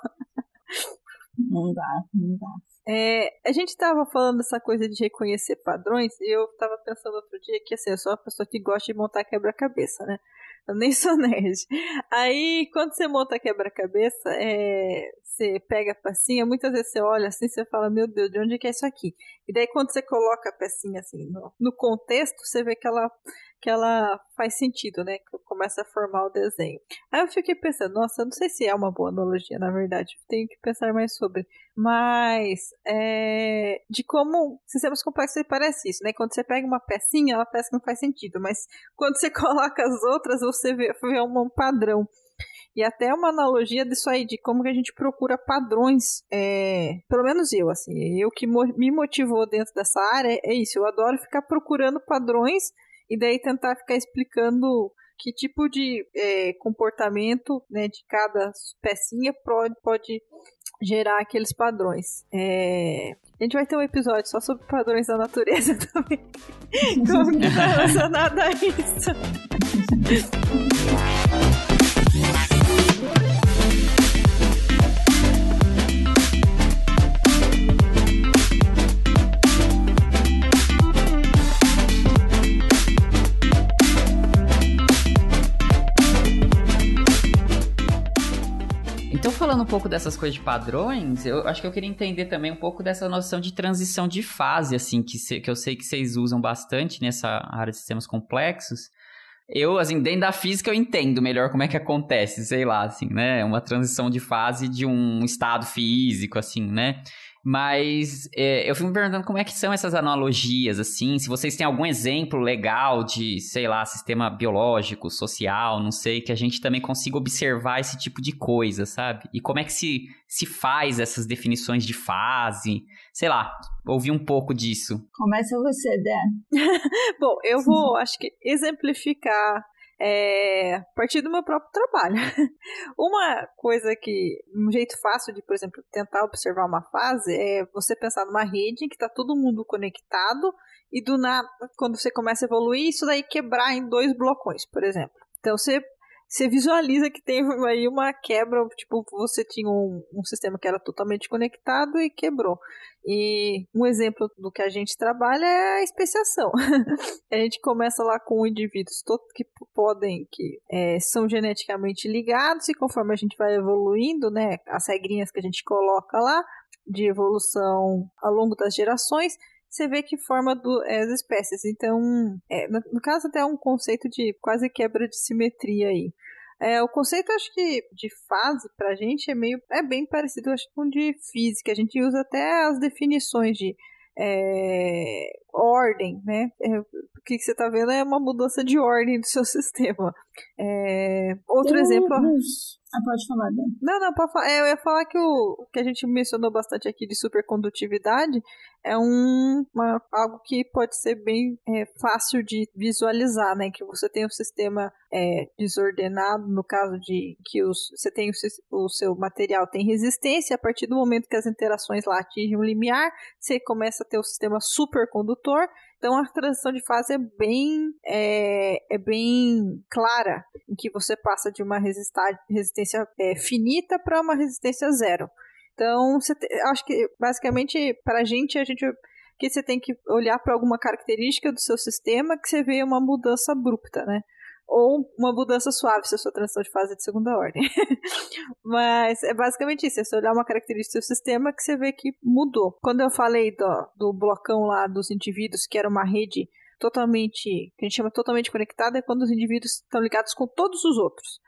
Não dá, não dá. É, a gente estava falando dessa coisa de reconhecer padrões e eu estava pensando outro dia que assim, eu sou uma pessoa que gosta de montar quebra-cabeça, né? Eu nem sou nerd. Aí, quando você monta quebra-cabeça, é, você pega a pecinha, muitas vezes você olha assim, você fala, meu Deus, de onde é que é isso aqui? E daí, quando você coloca a pecinha assim no, no contexto, você vê que ela, que ela faz sentido, né? Que começa a formar o desenho. Aí eu fiquei pensando, nossa, eu não sei se é uma boa analogia, na verdade. Tenho que pensar mais sobre. Mas, é, de como sistemas complexos parece isso, né? Quando você pega uma pecinha, ela parece que não faz sentido, mas quando você coloca as outras, você vê, vê um padrão. E até uma analogia disso aí, de como que a gente procura padrões. É, pelo menos eu, assim, eu que mo me motivou dentro dessa área é isso. Eu adoro ficar procurando padrões e daí tentar ficar explicando que tipo de é, comportamento né, de cada pecinha pode, pode gerar aqueles padrões. É, a gente vai ter um episódio só sobre padrões da natureza também. Como que tá relacionado a isso? falando um pouco dessas coisas de padrões, eu acho que eu queria entender também um pouco dessa noção de transição de fase, assim, que, se, que eu sei que vocês usam bastante nessa área de sistemas complexos. Eu, assim, dentro da física eu entendo melhor como é que acontece, sei lá, assim, né? Uma transição de fase de um estado físico, assim, né? Mas é, eu fico me perguntando como é que são essas analogias, assim, se vocês têm algum exemplo legal de, sei lá, sistema biológico, social, não sei, que a gente também consiga observar esse tipo de coisa, sabe? E como é que se, se faz essas definições de fase, sei lá, ouvir um pouco disso. Começa você, Dan. Bom, eu vou, acho que, exemplificar é, partir do meu próprio trabalho. uma coisa que, um jeito fácil de, por exemplo, tentar observar uma fase é você pensar numa rede que está todo mundo conectado e do nada, quando você começa a evoluir, isso daí quebrar em dois blocões, por exemplo. Então você você visualiza que tem aí uma quebra, tipo, você tinha um, um, sistema que era totalmente conectado e quebrou. E um exemplo do que a gente trabalha é a especiação. a gente começa lá com indivíduos que podem, que é, são geneticamente ligados, e conforme a gente vai evoluindo, né, as regrinhas que a gente coloca lá, de evolução ao longo das gerações, você vê que forma do, é, as espécies. Então, é, no, no, caso, até um conceito de quase quebra de simetria aí. É, o conceito, acho que, de fase pra gente é meio. é bem parecido, acho, com de física. A gente usa até as definições de é, ordem, né? É, o que você está vendo é uma mudança de ordem do seu sistema. É, outro exemplo. Ah, pode falar, Dan. Não, não, pode falar. É, eu ia falar que o que a gente mencionou bastante aqui de supercondutividade é um, uma, algo que pode ser bem é, fácil de visualizar, né? Que você tem um sistema é, desordenado, no caso de que os, você tem o, o, seu material tem resistência, a partir do momento que as interações lá atingem um limiar, você começa a ter o sistema supercondutor, então a transição de fase é bem, é, é bem clara, em que você passa de uma resistência é, finita para uma resistência zero. Então, te, acho que basicamente para a gente, a gente que você tem que olhar para alguma característica do seu sistema que você vê uma mudança abrupta, né? ou uma mudança suave se a sua transição de fase é de segunda ordem. Mas é basicamente isso, é você olhar uma característica do seu sistema que você vê que mudou. Quando eu falei do, do blocão lá dos indivíduos, que era uma rede totalmente, que a gente chama totalmente conectada, é quando os indivíduos estão ligados com todos os outros.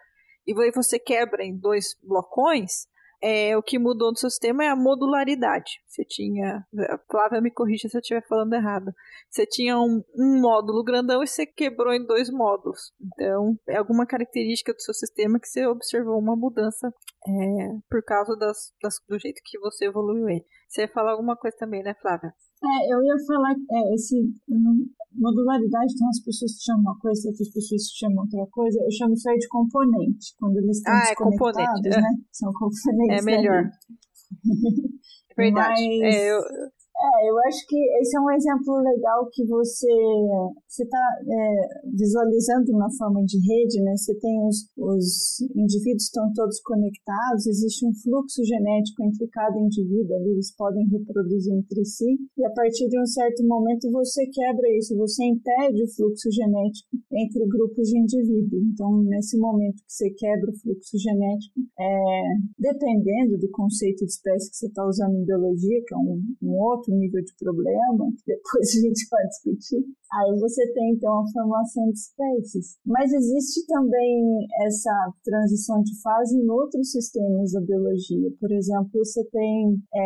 E você quebra em dois blocões, é, o que mudou no seu sistema é a modularidade. Você tinha. A Flávia me corrija se eu estiver falando errado. Você tinha um, um, módulo grandão e você quebrou em dois módulos. Então, é alguma característica do seu sistema que você observou uma mudança é, por causa das, das, do jeito que você evoluiu ele. Você ia falar alguma coisa também, né, Flávia? É, eu ia falar é, esse modularidade, então as pessoas que chamam uma coisa, outras pessoas que chamam outra coisa, eu chamo isso aí de componente, quando eles estão ah, é desconectados, é né? São componentes. É melhor. Verdade. Mas, é, eu, é, eu acho que esse é um exemplo legal que você está é, visualizando na forma de rede, né? Você tem os, os indivíduos estão todos conectados, existe um fluxo genético entre cada indivíduo eles podem reproduzir entre si, e a partir de um certo momento você quebra isso, você impede o fluxo genético entre grupos de indivíduos. Então, nesse momento que você quebra o fluxo genético, é, dependendo do conceito de espécie que você está usando em biologia, que é um, um outro outro nível de problema, que depois a gente vai discutir, aí você tem então a formação de espécies. Mas existe também essa transição de fase em outros sistemas da biologia. Por exemplo, você tem é,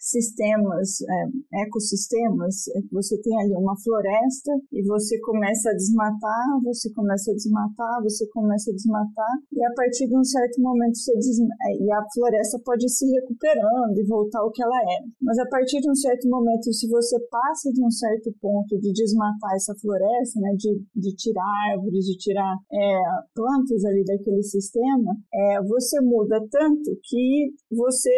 sistemas, é, ecossistemas, é você tem ali uma floresta e você começa a desmatar, você começa a desmatar, você começa a desmatar, e a partir de um certo momento você desma é, e a floresta pode ir se recuperando e voltar ao que ela era. Mas a partir de um certo momento, se você passa de um certo ponto de desmatar essa floresta, né, de, de tirar árvores, de tirar é, plantas ali daquele sistema, é, você muda tanto que você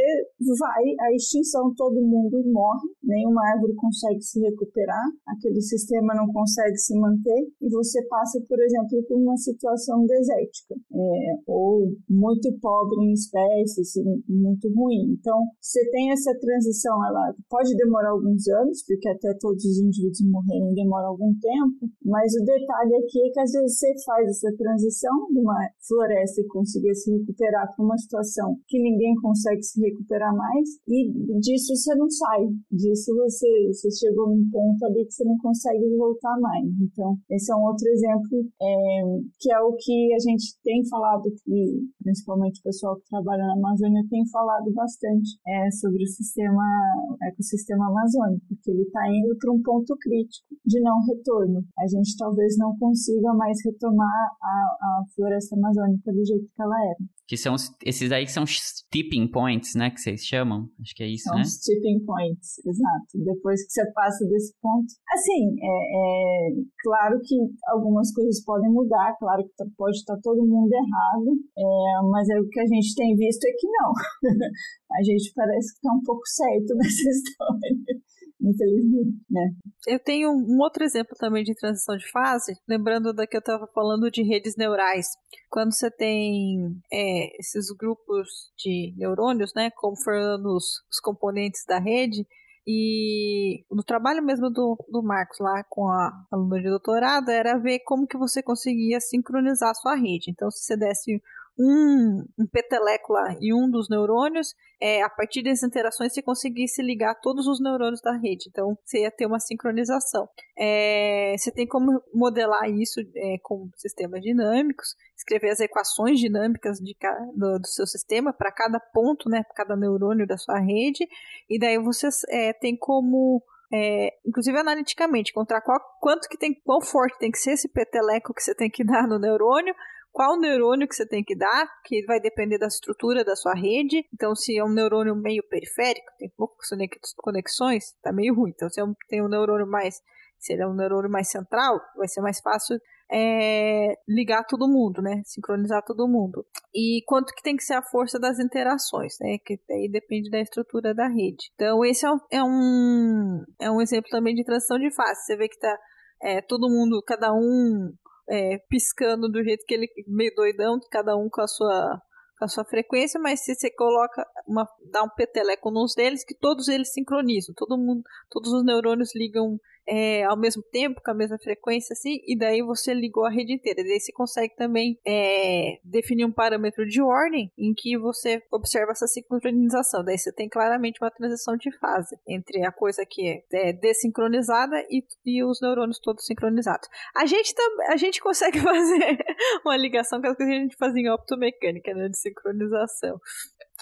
vai à extinção todo mundo morre, nenhuma árvore consegue se recuperar, aquele sistema não consegue se manter e você passa, por exemplo, por uma situação desértica é, ou muito pobre em espécies, muito ruim. Então, você tem essa transição, ela pode demorar alguns anos, porque até todos os indivíduos morrerem demora algum tempo, mas o detalhe aqui é que às vezes você faz essa transição de uma floresta e conseguir se recuperar para uma situação que ninguém consegue se recuperar mais e disso disso você não sai. Disso você, você chegou num ponto ali que você não consegue voltar mais. Então, esse é um outro exemplo é, que é o que a gente tem falado, que principalmente o pessoal que trabalha na Amazônia tem falado bastante é, sobre o sistema, o ecossistema amazônico, que ele está indo para um ponto crítico de não retorno. A gente talvez não consiga mais retomar a, a floresta amazônica do jeito que ela era. Que são esses aí que são tipping points, né? Que vocês chamam. Acho que é isso, são né? Os tipping points, exato. Depois que você passa desse ponto. Assim, é, é claro que algumas coisas podem mudar, claro que tá, pode estar todo mundo errado, é, mas é o que a gente tem visto é que não. a gente parece que está um pouco certo nessa história infelizmente, né? Eu tenho um outro exemplo também de transição de fase, lembrando da que eu estava falando de redes neurais. Quando você tem é, esses grupos de neurônios, né, conformando os, os componentes da rede, e no trabalho mesmo do, do Marcos lá com a aluna de doutorado era ver como que você conseguia sincronizar a sua rede. Então, se você desse um, um peteleco lá e um dos neurônios, é, a partir das interações você conseguisse ligar todos os neurônios da rede. Então você ia ter uma sincronização. É, você tem como modelar isso é, com sistemas dinâmicos, escrever as equações dinâmicas de, do, do seu sistema para cada ponto, né, para cada neurônio da sua rede, e daí você é, tem como é, inclusive analiticamente, encontrar qual, quanto que tem, quão forte tem que ser esse peteleco que você tem que dar no neurônio qual neurônio que você tem que dar, que vai depender da estrutura da sua rede. Então, se é um neurônio meio periférico, tem poucas conexões, tá meio ruim. Então, se é tem um neurônio mais, se ele é um neurônio mais central, vai ser mais fácil é, ligar todo mundo, né? Sincronizar todo mundo. E quanto que tem que ser a força das interações, né? Que aí depende da estrutura da rede. Então, esse é um, é um, é um exemplo também de transição de fase. Você vê que tá é, todo mundo, cada um é, piscando do jeito que ele meio doidão, cada um com a sua com a sua frequência, mas se você coloca uma dá um peteleco nos deles, que todos eles sincronizam, todo mundo, todos os neurônios ligam é, ao mesmo tempo, com a mesma frequência, assim, e daí você ligou a rede inteira. Daí você consegue também é, definir um parâmetro de ordem em que você observa essa sincronização. Daí você tem claramente uma transição de fase entre a coisa que é, é desincronizada e, e os neurônios todos sincronizados. A gente, a gente consegue fazer uma ligação com as coisas que a gente fazia em optomecânica, né, de sincronização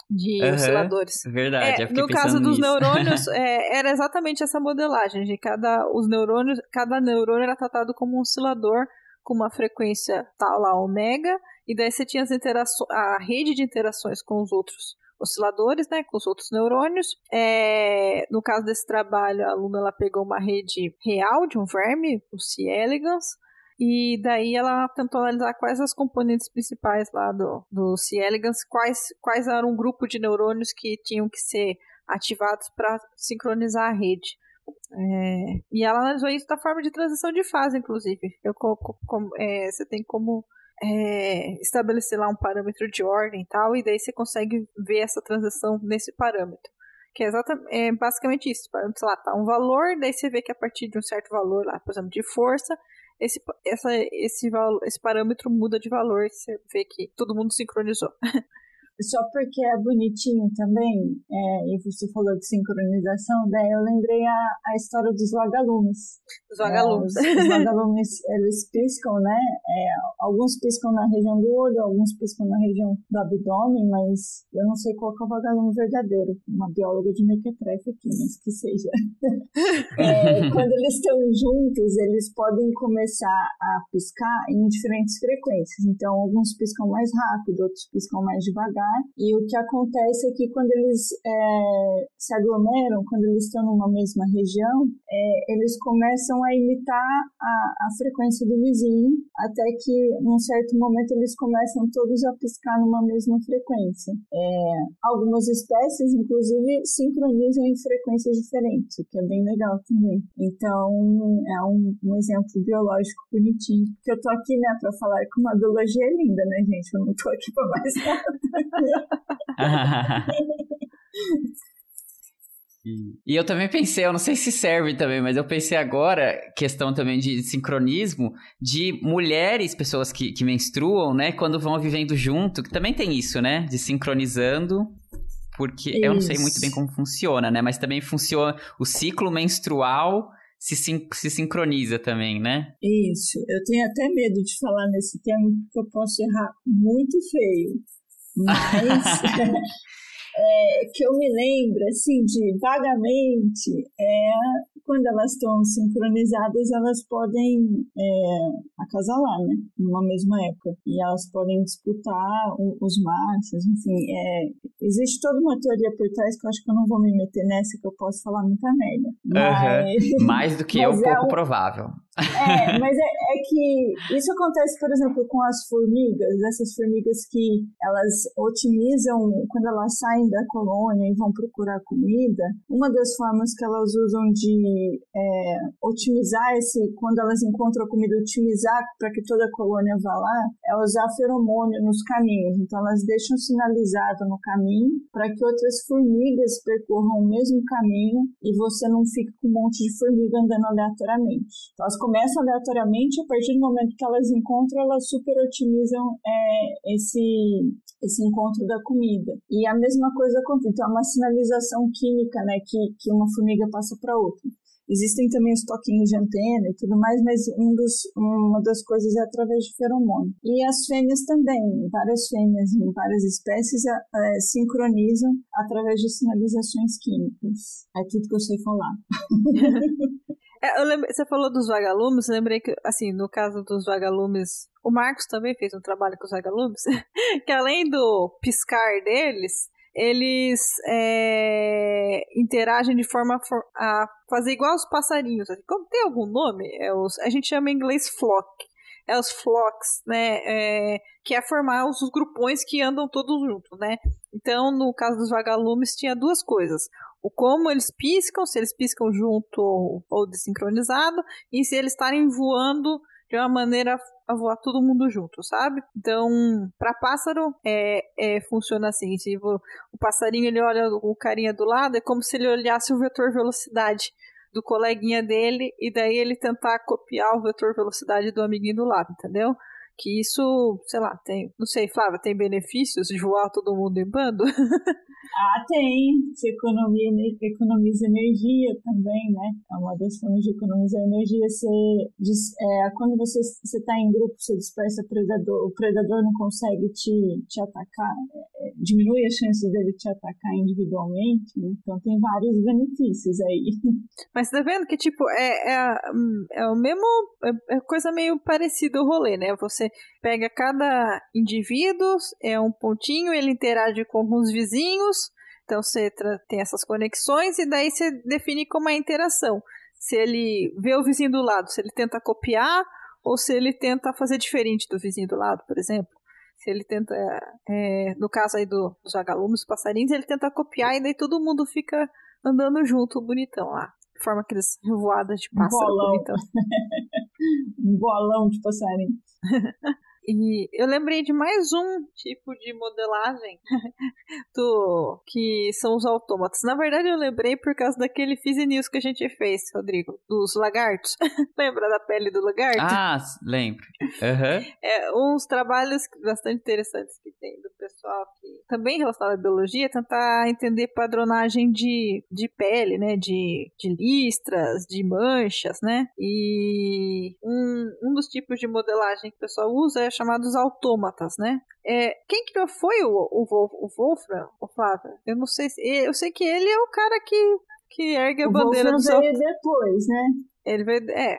de uhum, osciladores. Verdade. É, no caso dos neurônios, é, era exatamente essa modelagem de cada os neurônios, cada neurônio era tratado como um oscilador com uma frequência tal lá ômega, e daí você tinha as interações, a rede de interações com os outros osciladores, né, com os outros neurônios. É, no caso desse trabalho, a aluna ela pegou uma rede real de um verme, o C. elegans, e daí ela tentou analisar quais as componentes principais lá do, do C. elegans, quais, quais eram um grupo de neurônios que tinham que ser ativados para sincronizar a rede. É, e ela analisou isso da forma de transição de fase, inclusive. Eu, é, você tem como é, estabelecer lá um parâmetro de ordem e tal, e daí você consegue ver essa transição nesse parâmetro. Que é, exatamente, é basicamente isso. Sei lá, tá um valor, daí você vê que a partir de um certo valor lá, por exemplo, de força, esse, essa, esse, esse parâmetro muda de valor você vê que todo mundo sincronizou. Só porque é bonitinho também, é, e você falou de sincronização, daí eu lembrei a, a história dos vagalumes. Os vagalumes. É, os, os vagalumes, eles piscam, né? É, alguns piscam na região do olho, alguns piscam na região do abdômen, mas eu não sei qual é o vagalume verdadeiro. Uma bióloga de mequetrefe aqui, mas que seja. é, quando eles estão juntos, eles podem começar a piscar em diferentes frequências. Então, alguns piscam mais rápido, outros piscam mais devagar e o que acontece é que quando eles é, se aglomeram, quando eles estão numa mesma região, é, eles começam a imitar a, a frequência do vizinho, até que num certo momento eles começam todos a piscar numa mesma frequência. É, algumas espécies, inclusive, sincronizam em frequências diferentes, o que é bem legal também. Então, é um, um exemplo biológico bonitinho, porque eu tô aqui, né, para falar que uma biologia é linda, né, gente? Eu não tô aqui para mais nada. E eu também pensei, eu não sei se serve também, mas eu pensei agora, questão também de sincronismo, de mulheres, pessoas que, que menstruam, né, quando vão vivendo junto, que também tem isso, né, de sincronizando, porque isso. eu não sei muito bem como funciona, né, mas também funciona o ciclo menstrual se, se sincroniza também, né? Isso, eu tenho até medo de falar nesse termo, porque eu posso errar muito feio. Mas é, que eu me lembro, assim, de vagamente, é quando elas estão sincronizadas, elas podem é, acasalar, né? Numa mesma época. E elas podem disputar o, os machos, enfim. É, existe toda uma teoria por trás que eu acho que eu não vou me meter nessa, que eu posso falar muita merda. Mas, uhum. Mais do que é pouco um, provável. É, mas é, é que isso acontece, por exemplo, com as formigas, essas formigas que elas otimizam quando elas saem da colônia e vão procurar comida. Uma das formas que elas usam de é, otimizar esse, quando elas encontram comida, otimizar para que toda a colônia vá lá, é usar feromônio nos caminhos. Então elas deixam sinalizado no caminho para que outras formigas percorram o mesmo caminho e você não fique com um monte de formiga andando aleatoriamente. Então, elas começam aleatoriamente, a partir do momento que elas encontram, elas super otimizam é, esse, esse encontro da comida. E a mesma coisa acontece, então é uma sinalização química né, que, que uma formiga passa para outra. Existem também os toquinhos de antena e tudo mais, mas um dos, uma das coisas é através de feromônio. E as fêmeas também, várias fêmeas em várias espécies sincronizam através de sinalizações químicas. É tudo que eu sei falar. É, lembrei, você falou dos vagalumes, lembrei que, assim, no caso dos vagalumes, o Marcos também fez um trabalho com os vagalumes, que além do piscar deles, eles é, interagem de forma a fazer igual os passarinhos. Como tem algum nome? É os, a gente chama em inglês flock. É os flocks, né? É, que é formar os grupões que andam todos juntos, né? Então, no caso dos vagalumes, tinha duas coisas. O como eles piscam, se eles piscam junto ou, desincronizado, e se eles estarem voando de uma maneira a voar todo mundo junto, sabe? Então, para pássaro, é, é, funciona assim: se o, o passarinho ele olha o carinha do lado, é como se ele olhasse o vetor velocidade do coleguinha dele e daí ele tentar copiar o vetor velocidade do amiguinho do lado, entendeu? Que isso, sei lá, tem, não sei, Flávia, tem benefícios de voar todo mundo em bando? Ah, tem. Você economia, economiza energia também, né? É uma das formas de economizar energia. Você, é, quando você está em grupo, você dispersa predador, o predador não consegue te, te atacar, é, é, diminui as chances dele te atacar individualmente, né? Então tem vários benefícios aí. Mas tá vendo que, tipo, é, é, é o mesmo, é, é coisa meio parecida o rolê, né? Você pega cada indivíduo, é um pontinho, ele interage com alguns vizinhos, então você tem essas conexões e daí você define como é a interação. Se ele vê o vizinho do lado, se ele tenta copiar ou se ele tenta fazer diferente do vizinho do lado, por exemplo. Se ele tenta, é, no caso aí do, dos vagalumes, passarinhos, ele tenta copiar e daí todo mundo fica andando junto, bonitão lá. Forma aqueles voadas de pássaro bolão. bonitão. um bolão de passarinho. E eu lembrei de mais um tipo de modelagem do que são os autômatos. Na verdade, eu lembrei por causa daquele Fizzy News que a gente fez, Rodrigo, dos lagartos. Lembra da pele do lagarto? Ah, lembro. Uhum. É, uns trabalhos bastante interessantes que tem do pessoal que também relacionado à biologia, tentar entender padronagem de, de pele, né? De, de listras, de manchas, né? E um, um dos tipos de modelagem que o pessoal usa é chamados autômatas, né? É, quem que foi o, o, o Wolfram, o Flávio? Eu não sei se, eu sei que ele é o cara que, que ergue a o bandeira Wolfram do veio depois, né? Ele veio, é,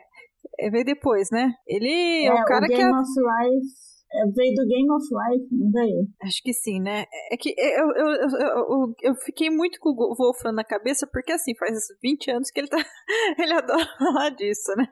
ele veio depois, né? Ele é, é o cara o que Game of Life é, veio do Game of Life, não veio? Acho que sim, né? É que eu, eu, eu, eu, eu fiquei muito com o Wolfram na cabeça, porque assim, faz 20 anos que ele tá. ele adora falar disso, né?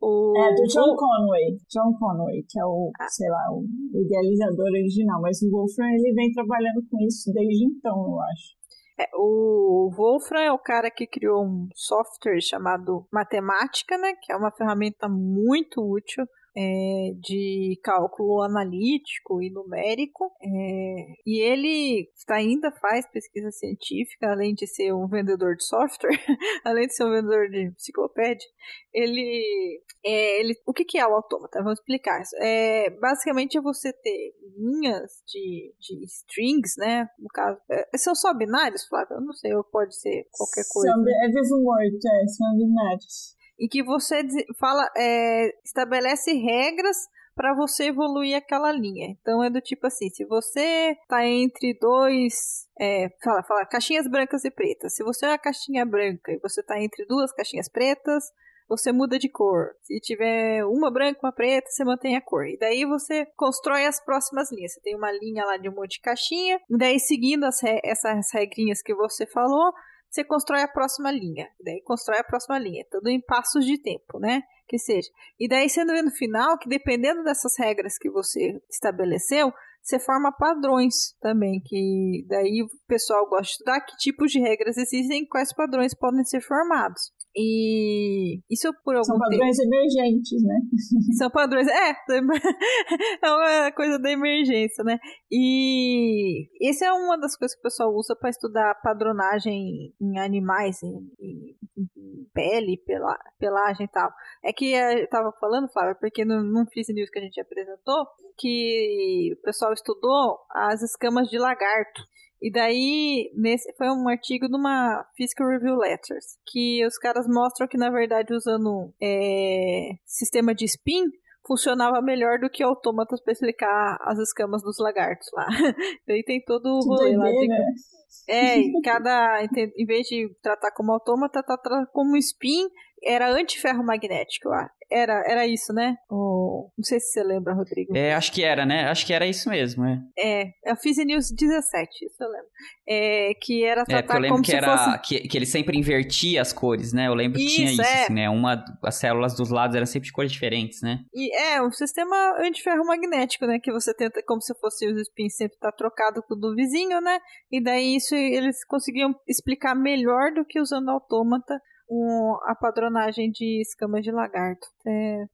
O... É, do John Conway. John Conway, que é o, ah. sei lá, o idealizador original. Mas o Wolfram, ele vem trabalhando com isso desde então, eu acho. É, o Wolfram é o cara que criou um software chamado Matemática, né? Que é uma ferramenta muito útil é, de cálculo analítico e numérico, é, e ele ainda faz pesquisa científica, além de ser um vendedor de software, além de ser um vendedor de enciclopédia, ele, é, ele o que, que é o autômata? Vamos explicar. É, basicamente é você ter linhas de, de strings, né? No caso, é, são só binários, Flávio? Eu não sei, ou pode ser qualquer coisa. São, é vivo morto, é, são binários em que você fala, é, estabelece regras para você evoluir aquela linha. Então é do tipo assim, se você tá entre dois, é, fala, fala caixinhas brancas e pretas. Se você é uma caixinha branca e você tá entre duas caixinhas pretas, você muda de cor. Se tiver uma branca uma preta, você mantém a cor. E daí você constrói as próximas linhas. Você tem uma linha lá de um monte de caixinha, e daí seguindo as re essas regrinhas que você falou, você constrói a próxima linha. Daí constrói a próxima linha. Tudo em passos de tempo, né? Que seja. E daí você vê no final que dependendo dessas regras que você estabeleceu, você forma padrões também, que daí o pessoal gosta de estudar que tipos de regras existem e quais padrões podem ser formados. E isso por algum São padrões tempo. emergentes, né? São padrões, é, é uma coisa da emergência, né? E essa é uma das coisas que o pessoal usa para estudar padronagem em animais, em, em, em pele, pela, pelagem e tal. É que eu tava falando, Flávia, porque no, no Fiz News que a gente apresentou, que o pessoal estudou as escamas de lagarto. E daí, nesse foi um artigo numa Physical Review Letters, que os caras mostram que, na verdade, usando é, sistema de spin, funcionava melhor do que autômatas para explicar as escamas dos lagartos lá. daí tem todo o rolê lá de É, cada. Em vez de tratar como autômata, tratar como spin, era antiferro magnético. Era, era isso, né? Oh, não sei se você lembra, Rodrigo. É, acho que era, né? Acho que era isso mesmo, é. É, eu fiz em News 17, isso eu lembro. É, que era tratar é, porque eu lembro que era fosse... que, que ele sempre invertia as cores, né? Eu lembro que tinha isso, é. assim, né? Uma, as células dos lados eram sempre de cores diferentes, né? E é, um sistema antiferro magnético, né? Que você tenta, como se fosse os spins sempre tá trocado com o do vizinho, né? E daí isso eles conseguiam explicar melhor do que usando autômata um, a padronagem de escamas de lagarto. É,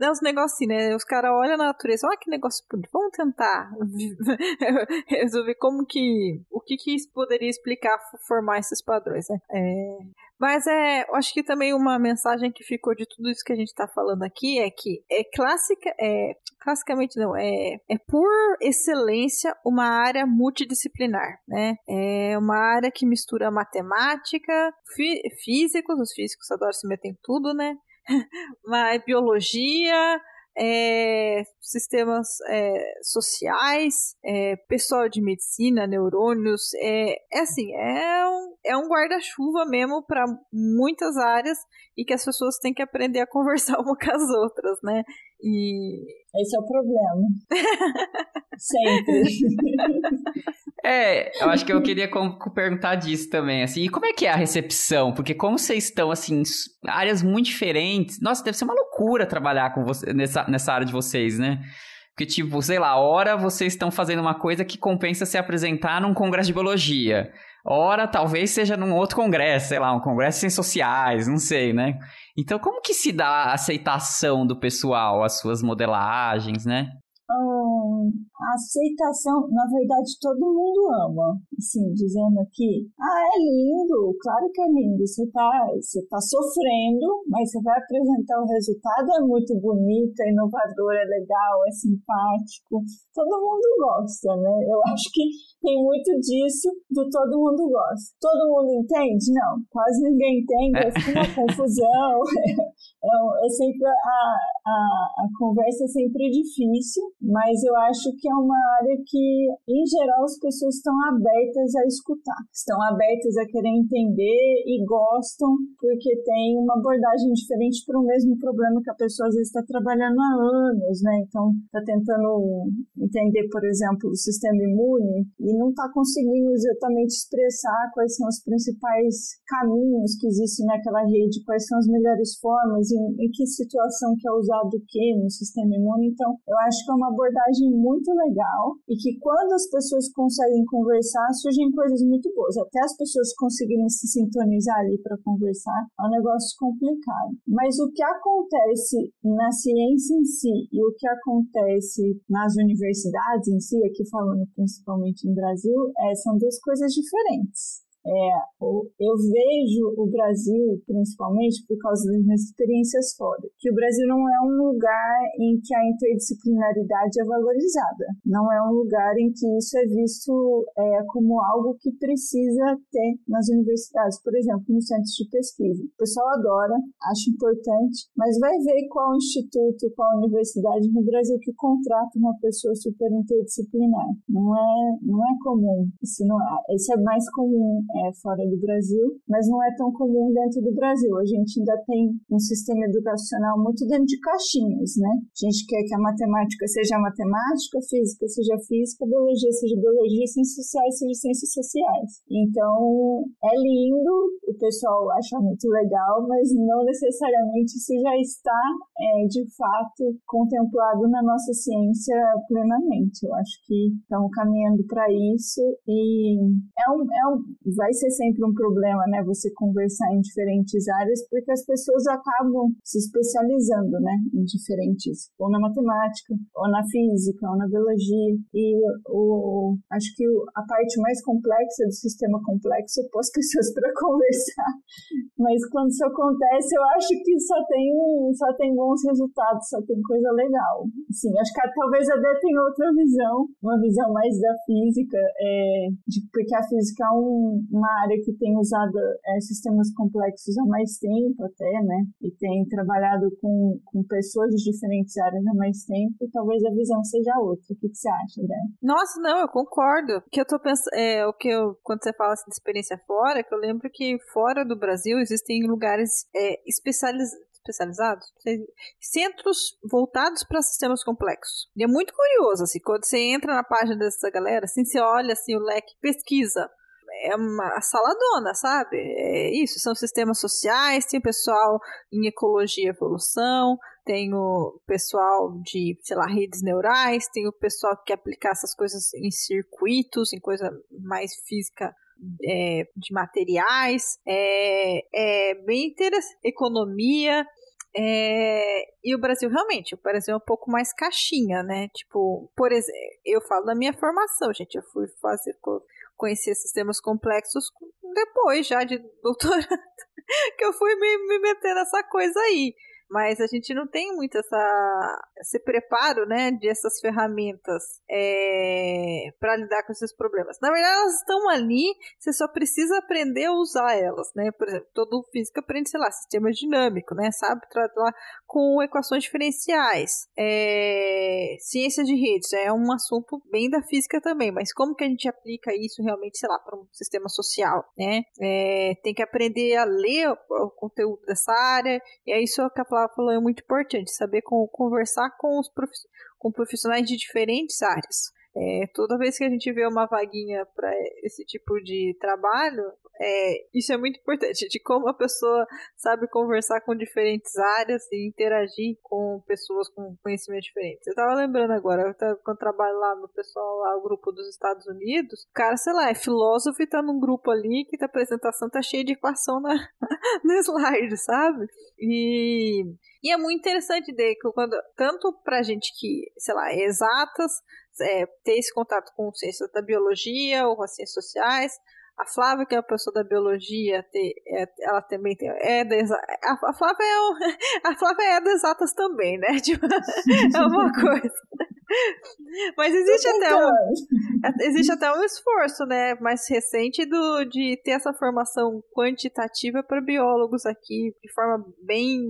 é uns negócios assim, né? Os caras olham na natureza, olha que negócio bonito, vamos tentar resolver como que. O que que poderia explicar formar esses padrões, né? É, mas é, eu acho que também uma mensagem que ficou de tudo isso que a gente está falando aqui é que é clássica, é classicamente não, é, é por excelência uma área multidisciplinar, né? É uma área que mistura matemática, fí físicos, os físicos adoram se meter em tudo, né? Mas biologia, é, sistemas é, sociais, é, pessoal de medicina, neurônios, é, é assim, é um, é um guarda-chuva mesmo para muitas áreas e que as pessoas têm que aprender a conversar uma com as outras, né? E esse é o problema. Sempre. É, eu acho que eu queria perguntar disso também, assim, e como é que é a recepção? Porque como vocês estão, assim, áreas muito diferentes, nossa, deve ser uma loucura trabalhar com você, nessa, nessa área de vocês, né? Porque, tipo, sei lá, hora vocês estão fazendo uma coisa que compensa se apresentar num congresso de biologia. Ora, talvez seja num outro congresso, sei lá, um congresso sem sociais, não sei, né? Então, como que se dá a aceitação do pessoal, as suas modelagens, né? A aceitação, na verdade, todo mundo ama. Assim, dizendo aqui, ah, é lindo, claro que é lindo. Você tá, você tá sofrendo, mas você vai apresentar o resultado, é muito bonito, é inovador, é legal, é simpático. Todo mundo gosta, né? Eu acho que tem muito disso do todo mundo gosta. Todo mundo entende? Não, quase ninguém entende, é uma confusão. É, é sempre a, a, a conversa é sempre difícil, mas eu acho que é uma área que, em geral, as pessoas estão abertas a escutar, estão abertas a querer entender e gostam porque tem uma abordagem diferente para o mesmo problema que a pessoa às vezes está trabalhando há anos, né? Então, está tentando entender, por exemplo, o sistema imune e não está conseguindo exatamente expressar quais são os principais caminhos que existem naquela rede, quais são as melhores formas, em, em que situação que é usado o que no sistema imune. Então, eu acho que é uma abordagem muito legal e que quando as pessoas conseguem conversar, surgem coisas muito boas. Até as pessoas conseguirem se sintonizar ali para conversar, é um negócio complicado. Mas o que acontece na ciência em si e o que acontece nas universidades em si, aqui falando principalmente em Brasil, é, são duas coisas diferentes. É, eu vejo o Brasil, principalmente por causa das minhas experiências fora, que o Brasil não é um lugar em que a interdisciplinaridade é valorizada. Não é um lugar em que isso é visto é, como algo que precisa ter nas universidades, por exemplo, nos centros de pesquisa. O pessoal adora, acha importante, mas vai ver qual instituto, qual universidade no Brasil que contrata uma pessoa super interdisciplinar. Não é, não é comum. Isso, não, é, isso é mais comum é, fora do Brasil, mas não é tão comum dentro do Brasil. A gente ainda tem um sistema educacional muito dentro de caixinhas, né? A gente quer que a matemática seja matemática, física seja física, biologia seja biologia, ciências sociais seja ciências sociais. Então, é lindo, o pessoal acha muito legal, mas não necessariamente isso já está, é, de fato, contemplado na nossa ciência plenamente. Eu acho que estamos caminhando para isso e é um, é um, vai ser sempre um problema, né? Você conversar em diferentes áreas, porque as pessoas acabam se especializando, né? Em diferentes, ou na matemática, ou na física, ou na biologia. E o, acho que a parte mais complexa do sistema complexo é pôr as pessoas para conversar. Mas quando isso acontece, eu acho que só tem, só tem bons resultados, só tem coisa legal. Sim, acho que talvez a Dé tenha outra visão, uma visão mais da física, é, de, porque a física é um, uma área que tem usado é, sistemas complexos há mais tempo até, né? E tem trabalhado com, com pessoas de diferentes áreas há mais tempo, talvez a visão seja outra. O que, que você acha, Débora? Nossa, não, eu concordo. O que eu tô pensando, é, o que eu, quando você fala assim, de experiência fora, que eu lembro que fora do Brasil existem lugares é, especializados especializados, centros voltados para sistemas complexos. E é muito curioso, assim, quando você entra na página dessa galera, assim, você olha assim, o leque pesquisa. É uma saladona, sabe? É isso, são sistemas sociais, tem pessoal em ecologia e evolução, tem o pessoal de, sei lá, redes neurais, tem o pessoal que quer aplicar essas coisas em circuitos, em coisa mais física é, de materiais, é, é bem interessante. Economia. É, e o Brasil realmente, o Brasil é um pouco mais caixinha, né? Tipo, por exemplo, eu falo da minha formação, gente. Eu fui fazer conhecer sistemas complexos depois já de doutorado, que eu fui me, me meter nessa coisa aí mas a gente não tem muito essa, esse preparo, né, de essas ferramentas é, para lidar com esses problemas. Na verdade, elas estão ali, você só precisa aprender a usar elas, né? Por exemplo, todo físico aprende, sei lá, sistema dinâmico, né? Sabe tratar com equações diferenciais. É, ciência de redes é um assunto bem da física também, mas como que a gente aplica isso realmente, sei lá, para um sistema social, né? É, tem que aprender a ler o, o conteúdo dessa área, e é isso que a Flávia falou, é muito importante, saber conversar com os profissionais de diferentes áreas. É, toda vez que a gente vê uma vaguinha para esse tipo de trabalho, é, isso é muito importante, de como a pessoa sabe conversar com diferentes áreas e interagir com pessoas com conhecimento diferente. Eu tava lembrando agora, eu tava, quando trabalho lá no pessoal, lá, o grupo dos Estados Unidos, o cara, sei lá, é filósofo e tá num grupo ali que a apresentação tá cheia de equação na, no slide, sabe? E, e é muito interessante de que quando, tanto pra gente que, sei lá, é exatas, é, ter esse contato com ciências da biologia ou com as ciências sociais, a Flávia, que é uma pessoa da biologia, tem, é, ela também tem, é da, a, a, Flávia é o, a Flávia é das exatas também, né? Tipo, é uma coisa. Mas existe até, um, é, existe até um esforço, né, mais recente do, de ter essa formação quantitativa para biólogos aqui de forma bem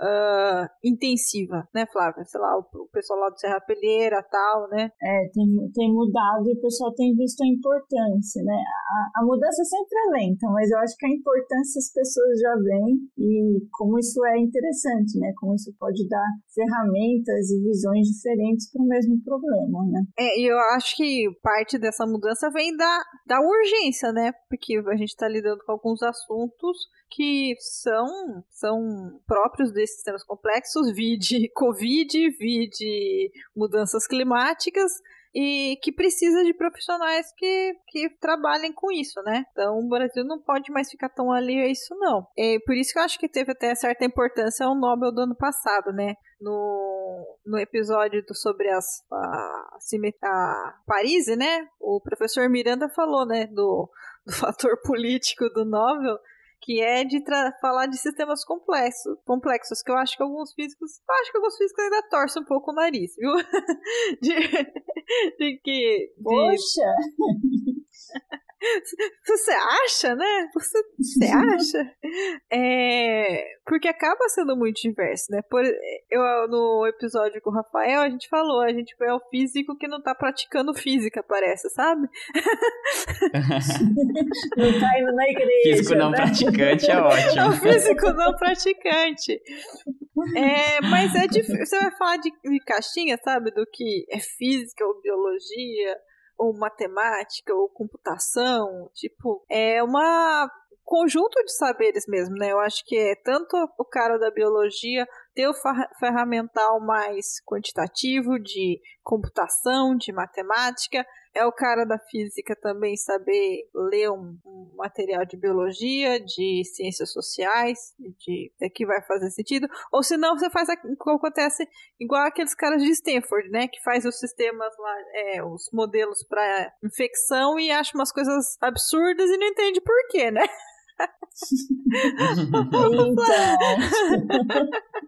uh, intensiva, né, Flávia? Sei lá, o, o pessoal lá do Serra Pelheira tal, né? É, tem, tem mudado e o pessoal tem visto a importância, né? A, a mudança sempre é lenta, mas eu acho que a importância as pessoas já veem e como isso é interessante, né? Como isso pode dar ferramentas e visões diferentes para o mesmo problema, né? É, e eu acho que parte dessa mudança vem da, da urgência, né? Porque a gente está lidando com alguns assuntos que são, são próprios desses sistemas complexos, vide Covid, vide mudanças climáticas, e que precisa de profissionais que, que trabalhem com isso, né? Então o Brasil não pode mais ficar tão ali a isso, não. É por isso que eu acho que teve até certa importância o Nobel do ano passado, né? No, no episódio do, sobre as, a, a Paris, né? O professor Miranda falou, né? Do, do fator político do Nobel que é de falar de sistemas complexos, complexos, que eu acho que alguns físicos, eu acho que alguns físicos ainda torcem um pouco o nariz, viu? de, de que... De... Poxa! Você acha, né? Você, você acha? É, porque acaba sendo muito diverso, né? Por, eu, no episódio com o Rafael, a gente falou, a gente é o físico que não tá praticando física, parece, sabe? não tá indo na igreja. Físico não né? praticante é ótimo. É o físico não praticante. É, mas é difícil. Você vai falar de, de caixinha, sabe? Do que é física ou biologia ou matemática, ou computação, tipo, é uma conjunto de saberes mesmo, né? Eu acho que é tanto o cara da biologia ter o ferramental mais quantitativo de computação, de matemática, é o cara da física também saber ler um, um material de biologia, de ciências sociais, de, de que vai fazer sentido, ou senão você faz o que acontece igual aqueles caras de Stanford, né, que faz os sistemas lá, é, os modelos para infecção e acha umas coisas absurdas e não entende por quê, né? então.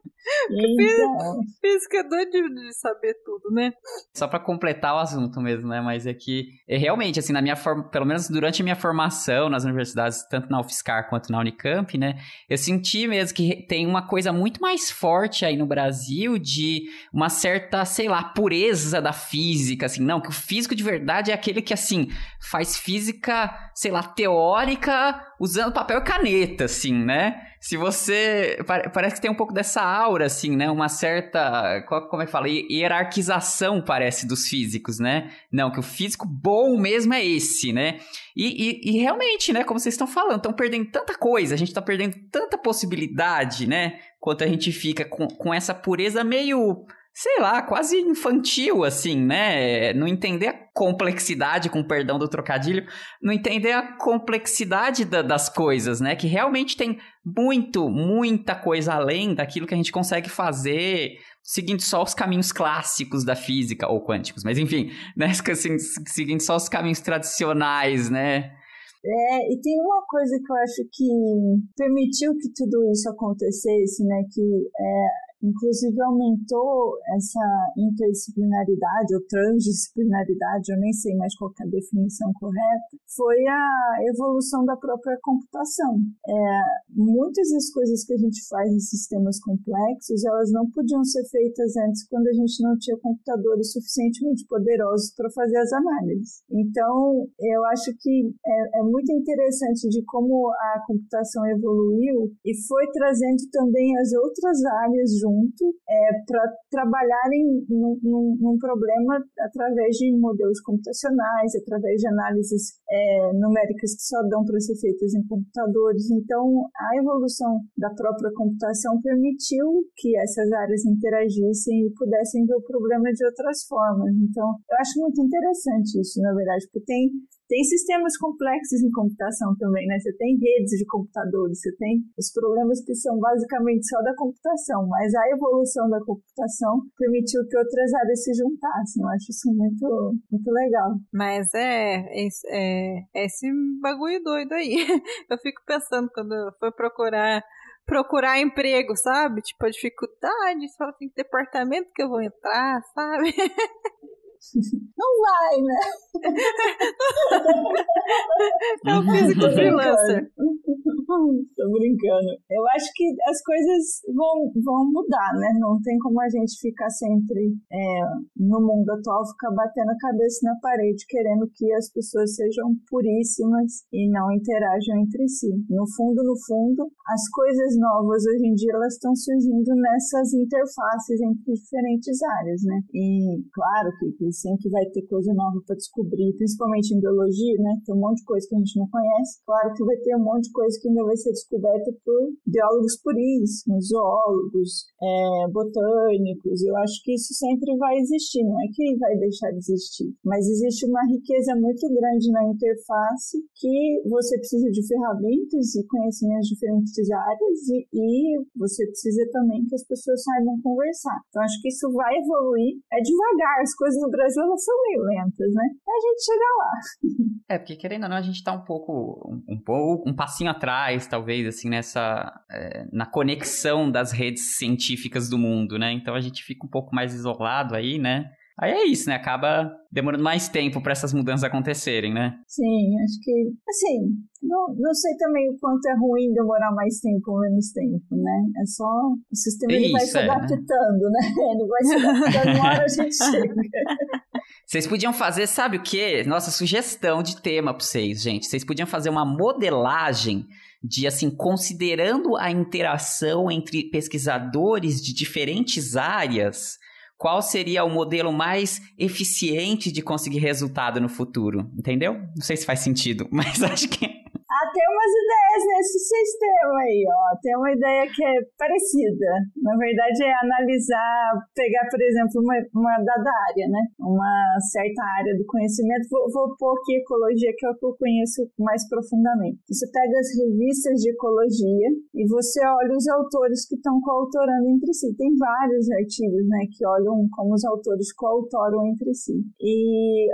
física é doido de saber tudo, né? Só para completar o assunto mesmo, né? Mas é que, é, realmente, assim, na minha forma, pelo menos durante a minha formação nas universidades, tanto na UFSCar quanto na Unicamp, né? Eu senti mesmo que tem uma coisa muito mais forte aí no Brasil de uma certa, sei lá, pureza da física, assim, não, que o físico de verdade é aquele que, assim, faz física, sei lá, teórica usando papel e caneta, assim, né? Se você. Parece que tem um pouco dessa aura, assim, né? Uma certa. Como é que fala? Hierarquização, parece, dos físicos, né? Não, que o físico bom mesmo é esse, né? E, e, e realmente, né? Como vocês estão falando, estão perdendo tanta coisa, a gente está perdendo tanta possibilidade, né? Quanto a gente fica com, com essa pureza meio sei lá, quase infantil, assim, né? Não entender a complexidade, com perdão do trocadilho, não entender a complexidade da, das coisas, né? Que realmente tem muito, muita coisa além daquilo que a gente consegue fazer seguindo só os caminhos clássicos da física, ou quânticos, mas enfim, né? Assim, seguindo só os caminhos tradicionais, né? É, e tem uma coisa que eu acho que permitiu que tudo isso acontecesse, né? Que é, Inclusive aumentou essa interdisciplinaridade ou transdisciplinaridade, eu nem sei mais qual é a definição correta, foi a evolução da própria computação. É, muitas das coisas que a gente faz em sistemas complexos, elas não podiam ser feitas antes quando a gente não tinha computadores suficientemente poderosos para fazer as análises. Então, eu acho que é, é muito interessante de como a computação evoluiu e foi trazendo também as outras áreas junto junto é, para trabalharem num, num, num, problema através de modelos computacionais, através de análises é, numéricas que só dão para ser feitas em computadores. Então, a evolução da própria computação permitiu que essas áreas interagissem e pudessem ver o problema de outras formas. Então, eu acho muito interessante isso, na verdade, porque tem tem sistemas complexos em computação também, né? Você tem redes de computadores, você tem os problemas que são basicamente só da computação, mas a evolução da computação permitiu que outras áreas se juntassem. Eu acho isso muito, muito legal. Mas é, é, é esse bagulho doido aí. Eu fico pensando quando eu for procurar procurar emprego, sabe? Tipo, a dificuldade, só assim, que departamento que eu vou entrar, sabe? Não vai, né? É o físico freelancer. Tô brincando. Eu acho que as coisas vão, vão mudar, né? Não tem como a gente ficar sempre é, no mundo atual, ficar batendo a cabeça na parede, querendo que as pessoas sejam puríssimas e não interajam entre si. No fundo, no fundo, as coisas novas hoje em dia elas estão surgindo nessas interfaces entre diferentes áreas, né? E claro que sempre vai ter coisa nova para descobrir, principalmente em biologia, né? Tem um monte de coisa que a gente não conhece. Claro que vai ter um monte de coisa que ainda vai ser descoberta por biólogos puríssimos, zoólogos, é, botânicos. Eu acho que isso sempre vai existir, não é que vai deixar de existir. Mas existe uma riqueza muito grande na interface que você precisa de ferramentas e conhecimentos de diferentes áreas e, e você precisa também que as pessoas saibam conversar. Então acho que isso vai evoluir. É devagar, as coisas no Brasil elas são meio lentas, né? A gente chega lá. É, porque querendo ou não, a gente tá um pouco, um, um pouco, um passinho atrás, talvez, assim, nessa, é, na conexão das redes científicas do mundo, né? Então a gente fica um pouco mais isolado aí, né? Aí é isso, né? Acaba demorando mais tempo para essas mudanças acontecerem, né? Sim, acho que. Assim, não, não sei também o quanto é ruim demorar mais tempo ou menos tempo, né? É só. O sistema ele vai se é, né? adaptando, né? né? Ele vai se adaptando, uma hora a gente chega. Vocês podiam fazer, sabe o quê? Nossa sugestão de tema para vocês, gente. Vocês podiam fazer uma modelagem de assim, considerando a interação entre pesquisadores de diferentes áreas, qual seria o modelo mais eficiente de conseguir resultado no futuro? Entendeu? Não sei se faz sentido, mas acho que tem umas ideias nesse sistema aí, ó. Tem uma ideia que é parecida. Na verdade, é analisar, pegar, por exemplo, uma, uma dada área, né? Uma certa área do conhecimento. Vou, vou pôr aqui ecologia, que é o que eu conheço mais profundamente. Você pega as revistas de ecologia e você olha os autores que estão coautorando entre si. Tem vários artigos, né, que olham como os autores coautoram entre si. E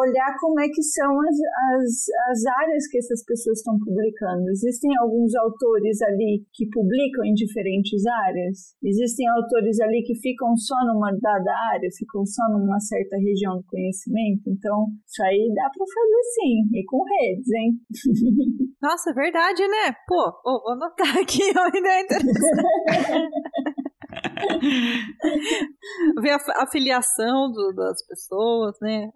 olhar como é que são as, as, as áreas que essas pessoas estão publicando. Existem alguns autores ali que publicam em diferentes áreas? Existem autores ali que ficam só numa dada área, ficam só numa certa região do conhecimento? Então, isso aí dá para fazer sim, e com redes, hein? Nossa, é verdade, né? Pô, oh, vou anotar aqui uma ideia interessante. Ver a, filiação do, das pessoas, né?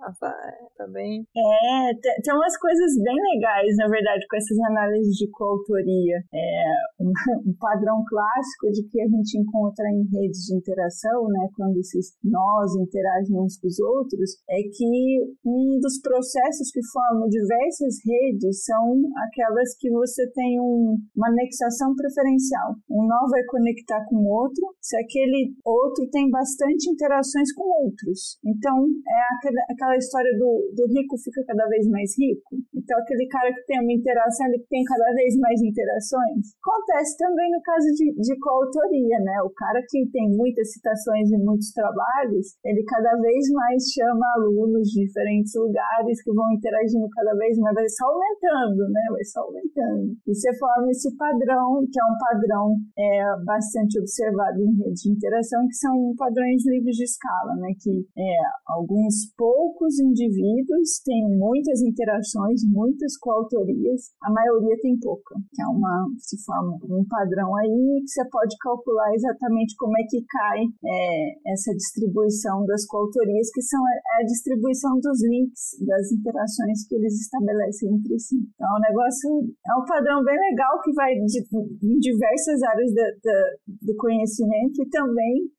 Também. É, tem, tem umas coisas bem legais, na verdade, com essas análises de coautoria. É, um, um, padrão clássico de que a gente encontra em redes de interação, né? Quando esses nós interagem uns com os outros, é que um dos processos que formam diversas redes são aquelas que você tem um, uma anexação preferencial. Um nó vai conectar com o outro, se aquele outro tem bastante interações com outros. Então, é aquela, aquela história do, do rico fica cada vez mais rico. Então, aquele cara que tem uma interação, ele tem cada vez mais interações. Acontece também no caso de, de coautoria, né? O cara que tem muitas citações em muitos trabalhos, ele cada vez mais chama alunos de diferentes lugares que vão interagindo cada vez mais, vai só aumentando, né? Vai só aumentando. E você forma esse padrão, que é um padrão é, bastante observado em redes de interação, que são padrões livres de escala, né? Que é, alguns poucos indivíduos têm muitas interações, muitas coautorias, a maioria tem pouca, que é uma, se forma um padrão aí que você pode calcular exatamente como é que cai é, essa distribuição das coautorias, que são a, a distribuição dos links, das interações que eles estabelecem entre si. Então, o negócio é um padrão bem legal que vai de, em diversas áreas da, da, do conhecimento e também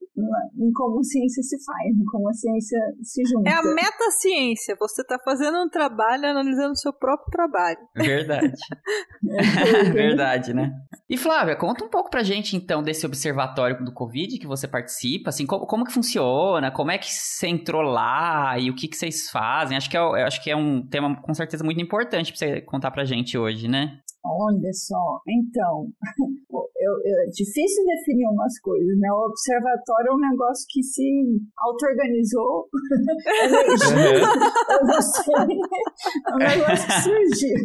em como a ciência se faz, em como a ciência se junta. É a meta-ciência. Você está fazendo um trabalho analisando o seu próprio trabalho. Verdade. é, Verdade, né? E Flávia, conta um pouco pra gente então desse observatório do Covid que você participa, assim, como, como que funciona, como é que você entrou lá e o que, que vocês fazem? Acho que, é, acho que é um tema com certeza muito importante pra você contar pra gente hoje, né? Olha só, então, eu, eu, é difícil definir umas coisas, né? O observatório é um negócio que se auto-organizou, eu é um negócio que surgiu.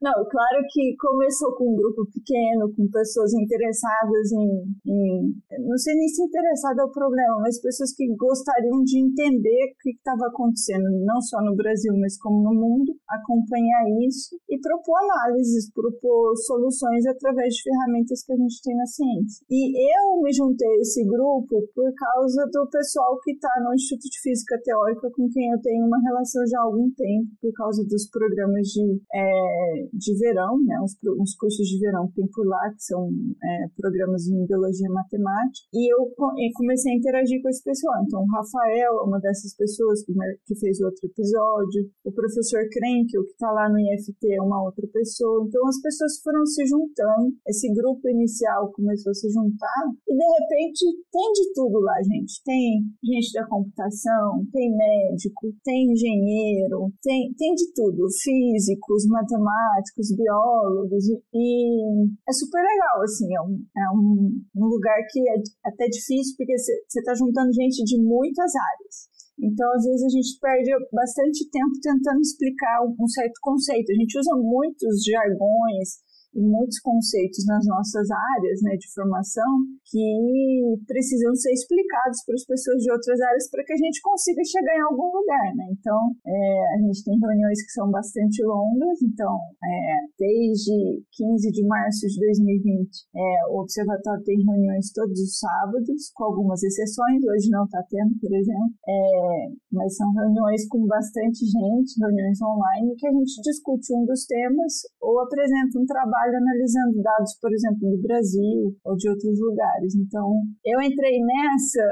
Não, claro que começou com um grupo pequeno, com pessoas interessadas em, em não sei nem se interessada é o problema, mas pessoas que gostariam de entender o que estava acontecendo, não só no Brasil, mas como no mundo, acompanhar isso e propor análises, propor soluções através de ferramentas que a gente tem na ciência. E eu me juntei a esse grupo por causa do pessoal que está no Instituto de Física Teórica, com quem eu tenho uma relação já há algum tempo, por causa dos programas de, é, de verão, né, uns, uns, cursos de verão que tem por lá, que são é, programas de biologia e matemática, e eu comecei a interagir com esse pessoal. Então, o Rafael é uma dessas pessoas que fez outro episódio, o professor Krenkel, que está lá no IFT, é uma outra pessoa. Então, as pessoas foram se juntando, esse grupo inicial começou a se juntar e de repente tem de tudo lá, gente. Tem gente da computação, tem médico, tem engenheiro, tem, tem de tudo, físicos, matemáticos, biólogos e, é super legal, assim, é um, é um lugar que é até difícil porque você está juntando gente de muitas áreas. Então, às vezes, a gente perde bastante tempo tentando explicar um certo conceito. A gente usa muitos jargões, e muitos conceitos nas nossas áreas né, de formação que precisam ser explicados para as pessoas de outras áreas para que a gente consiga chegar em algum lugar. Né? Então, é, a gente tem reuniões que são bastante longas, então, é, desde 15 de março de 2020, é, o Observatório tem reuniões todos os sábados, com algumas exceções, hoje não está tendo, por exemplo, é, mas são reuniões com bastante gente, reuniões online, que a gente discute um dos temas ou apresenta um trabalho trabalho analisando dados, por exemplo, do Brasil ou de outros lugares. Então, eu entrei nessa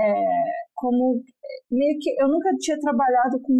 é, como meio que eu nunca tinha trabalhado com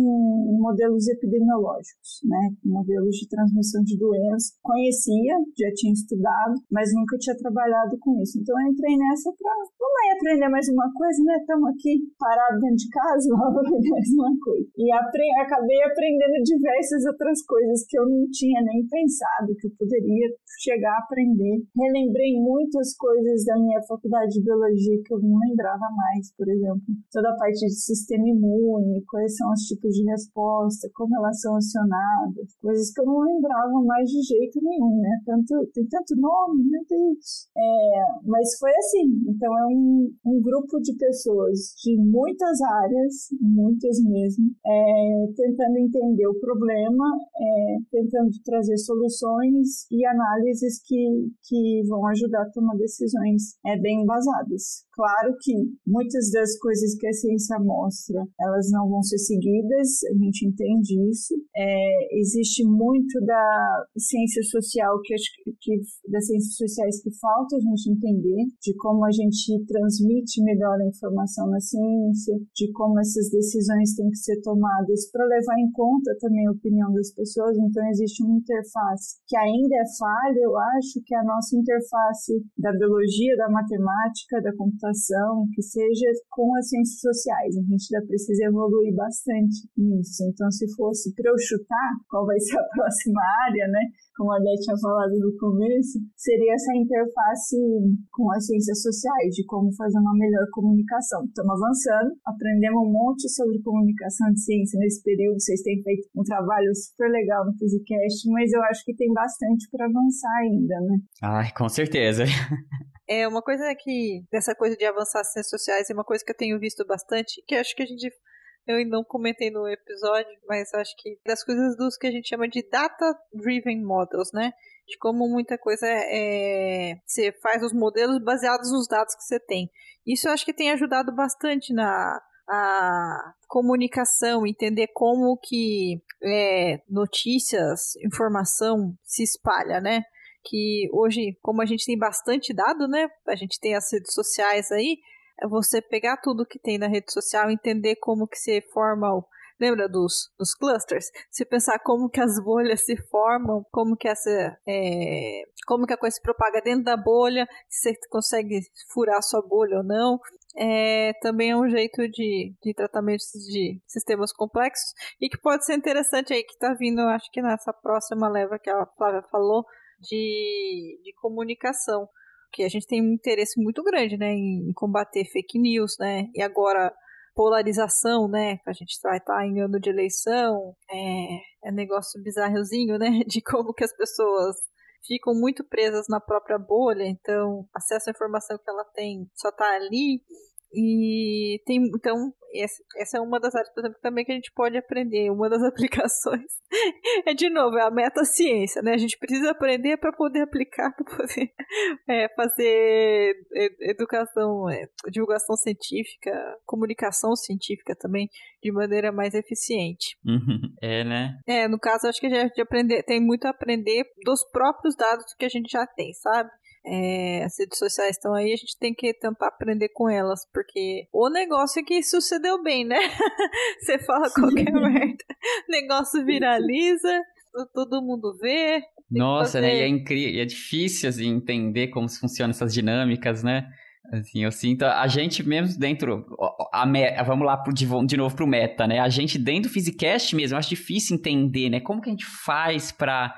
modelos epidemiológicos, né, modelos de transmissão de doença. Conhecia, já tinha estudado, mas nunca tinha trabalhado com isso. Então eu entrei nessa para vamos aí aprender mais uma coisa, né? Estamos aqui parados dentro de casa, vamos aprender mais uma coisa. E apre acabei aprendendo diversas outras coisas que eu não tinha nem pensado que eu poderia chegar a aprender. Relembrei muitas coisas da minha faculdade de biologia que eu não lembrava mais, por exemplo, toda a parte de sistema imune, quais são os tipos de resposta, como elas são acionadas, coisas que eu não lembrava mais de jeito nenhum, né? Tanto, tem tanto nome, meu Deus. É, mas foi assim, então é um, um grupo de pessoas de muitas áreas, muitas mesmo, é, tentando entender o problema, é, tentando trazer soluções e análises que, que vão ajudar a tomar decisões é, bem embasadas. Claro que muitas das coisas que a ciência mostra, elas não vão ser seguidas, a gente entende isso. É, existe muito da ciência social que, que das ciências sociais que falta a gente entender, de como a gente transmite melhor a informação na ciência, de como essas decisões têm que ser tomadas para levar em conta também a opinião das pessoas. Então existe uma interface que ainda é falha, eu acho que é a nossa interface da biologia, da matemática, da computação, que seja com as ciências sociais. A gente ainda precisa evoluir bastante nisso. Então, se fosse para eu chutar qual vai ser a próxima área, né? Como a Dé tinha falado no começo, seria essa interface com as ciências sociais, de como fazer uma melhor comunicação. Estamos avançando, aprendemos um monte sobre comunicação de ciência nesse período. Vocês têm feito um trabalho super legal no Physicast, mas eu acho que tem bastante para avançar ainda, né? Ai, com certeza. É uma coisa que, dessa coisa de avançar as ciências sociais, é uma coisa que eu tenho visto bastante, que acho que a gente eu não comentei no episódio, mas acho que das coisas dos que a gente chama de data-driven models, né? De como muita coisa é, é. Você faz os modelos baseados nos dados que você tem. Isso eu acho que tem ajudado bastante na a comunicação, entender como que é, notícias, informação se espalha, né? Que hoje, como a gente tem bastante dado, né? A gente tem as redes sociais aí, é você pegar tudo que tem na rede social, entender como que se forma o, lembra dos, dos clusters? Se pensar como que as bolhas se formam, como que essa é, como que a coisa se propaga dentro da bolha, se você consegue furar a sua bolha ou não. É, também é um jeito de, de tratamento de sistemas complexos e que pode ser interessante aí que está vindo, acho que nessa próxima leva que a Flávia falou, de, de comunicação. Que a gente tem um interesse muito grande né, em combater fake news, né? E agora polarização, né? A gente vai estar em ano de eleição, é, é negócio bizarrozinho, né? De como que as pessoas ficam muito presas na própria bolha, então acesso à informação que ela tem só está ali e tem, então, essa é uma das áreas, por exemplo, também que a gente pode aprender. Uma das aplicações é, de novo, é a meta-ciência, né? A gente precisa aprender para poder aplicar, para poder é, fazer educação, é, divulgação científica, comunicação científica também, de maneira mais eficiente. é, né? É, no caso, acho que a gente aprender, tem muito a aprender dos próprios dados que a gente já tem, sabe? É, as redes sociais estão aí, a gente tem que tentar aprender com elas, porque o negócio é que sucedeu bem, né? Você fala qualquer merda, o negócio viraliza, todo mundo vê. Nossa, né? E é incrível, é difícil assim, entender como funcionam essas dinâmicas, né? Assim, eu sinto a gente mesmo dentro, a, a vamos lá pro, de, de novo pro meta, né? A gente dentro do Physicast mesmo, acho difícil entender, né? Como que a gente faz para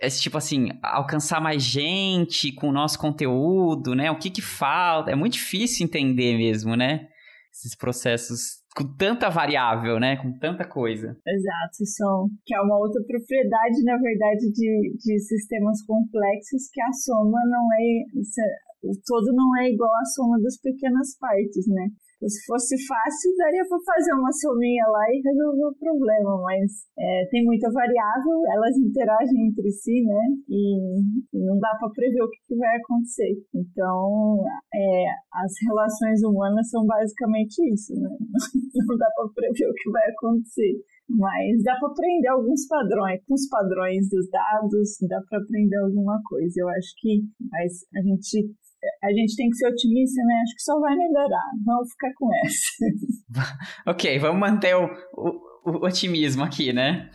esse tipo assim, alcançar mais gente com o nosso conteúdo, né? O que que falta? É muito difícil entender mesmo, né? Esses processos com tanta variável, né? Com tanta coisa. Exato, são que é uma outra propriedade, na verdade, de, de sistemas complexos que a soma não é o todo não é igual à soma das pequenas partes, né? Se fosse fácil, daria para fazer uma sominha lá e resolver o problema, mas é, tem muita variável, elas interagem entre si, né? E, e não dá para prever o que, que, vai acontecer. Então, é, as relações humanas são basicamente isso, né? Não dá para prever o que vai acontecer. Mas dá para aprender alguns padrões, com os padrões dos dados, dá para aprender alguma coisa. Eu acho que mas a gente a gente tem que ser otimista, né? Acho que só vai melhorar. Vamos ficar com essa. ok, vamos manter o, o, o otimismo aqui, né?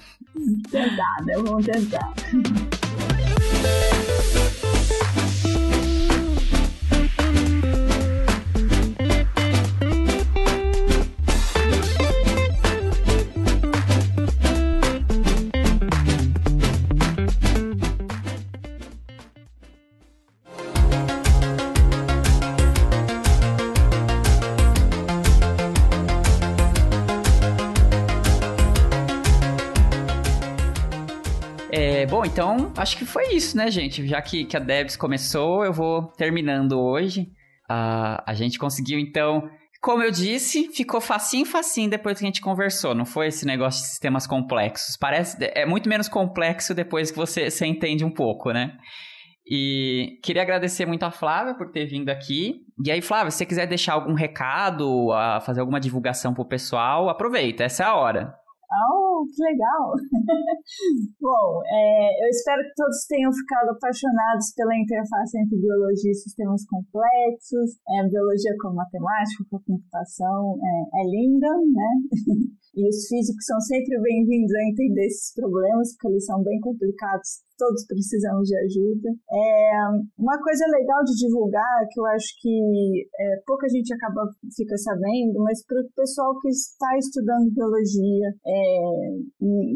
Tentar, né? Vamos tentar. Então acho que foi isso, né, gente? Já que, que a Debs começou, eu vou terminando hoje. Uh, a gente conseguiu, então, como eu disse, ficou facinho, facinho depois que a gente conversou. Não foi esse negócio de sistemas complexos. Parece é muito menos complexo depois que você, você entende um pouco, né? E queria agradecer muito a Flávia por ter vindo aqui. E aí, Flávia, se você quiser deixar algum recado, fazer alguma divulgação pro pessoal, aproveita, essa é a hora. Oh, que legal! Bom, é, eu espero que todos tenham ficado apaixonados pela interface entre biologia e sistemas complexos. É, biologia com matemática, com computação é, é linda, né? E os físicos são sempre bem-vindos a entender esses problemas, porque eles são bem complicados, todos precisamos de ajuda. É, uma coisa legal de divulgar, que eu acho que é, pouca gente acaba fica sabendo, mas para o pessoal que está estudando biologia é,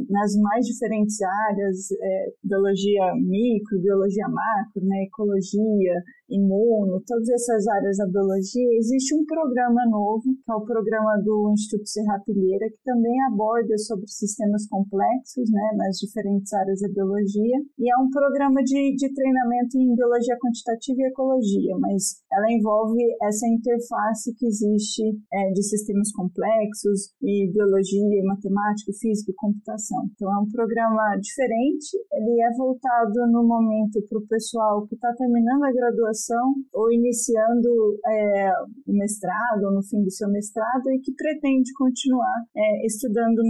nas mais diferentes áreas, é, biologia micro, biologia macro, né, ecologia, imuno, todas essas áreas da biologia, existe um programa novo, que é o programa do Instituto Serra Pilheira, que também aborda sobre sistemas complexos, né, nas diferentes áreas da biologia, e é um programa de, de treinamento em biologia quantitativa e ecologia, mas ela envolve essa interface que existe é, de sistemas complexos e biologia, matemática, física e computação. Então é um programa diferente, ele é voltado no momento para o pessoal que está terminando a graduação ou iniciando é, o mestrado ou no fim do seu mestrado e que pretende continuar é, estudando,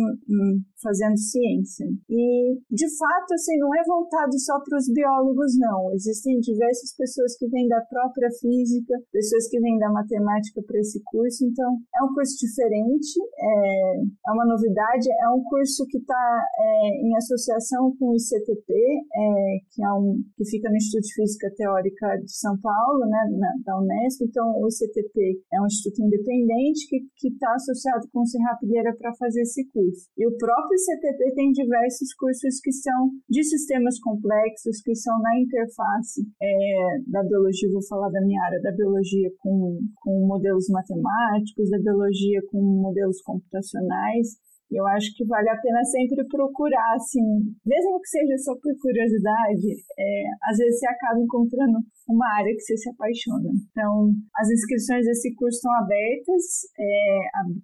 fazendo ciência. E, de fato, assim, não é voltado só para os biólogos, não. Existem diversas pessoas que vêm da própria física, pessoas que vêm da matemática para esse curso, então é um curso diferente, é, é uma novidade, é um curso que está é, em associação com o ICTP, é, que, é um, que fica no Instituto de Física Teórica de São Paulo, né, na, da Unesp. Então, o ICTP é um instituto independente que está associado com o Serrapilheira para fazer esse curso. E o próprio ICTP tem diversos cursos que são de sistemas complexos, que são na interface é, da biologia, vou falar da minha área, da biologia com, com modelos matemáticos, da biologia com modelos computacionais eu acho que vale a pena sempre procurar, assim, mesmo que seja só por curiosidade, é, às vezes você acaba encontrando uma área que você se apaixona. Então, as inscrições desse curso estão abertas, é,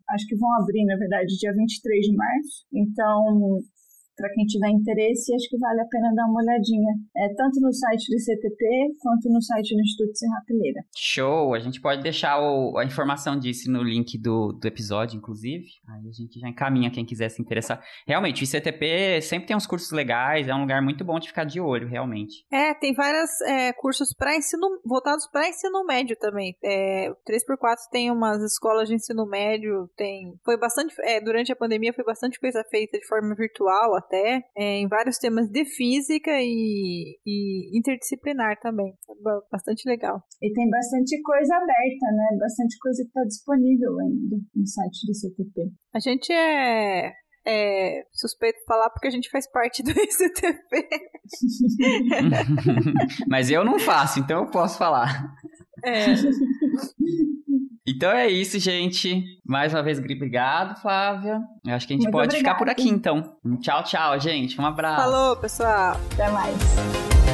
acho que vão abrir, na verdade, dia 23 de março. Então, para quem tiver interesse, acho que vale a pena dar uma olhadinha, é, tanto no site do CTP quanto no site do Instituto Serra Pilheira. Show! A gente pode deixar o, a informação disso no link do, do episódio, inclusive. Aí a gente já encaminha quem quiser se interessar. Realmente, o ICTP sempre tem uns cursos legais, é um lugar muito bom de ficar de olho, realmente. É, tem vários é, cursos para ensino, voltados para ensino médio também. É, 3x4 tem umas escolas de ensino médio, tem. Foi bastante. É, durante a pandemia foi bastante coisa feita de forma virtual até, é, em vários temas de física e, e interdisciplinar também. É bastante legal. E tem bastante coisa aberta, né? Bastante coisa que está disponível ainda no site do CTP. A gente é é suspeito falar porque a gente faz parte do ICTP. Mas eu não faço, então eu posso falar. É. Então é isso, gente. Mais uma vez, obrigado, Flávia. Eu acho que a gente Muito pode ficar por aqui, então. Tchau, tchau, gente. Um abraço. Falou, pessoal. Até mais.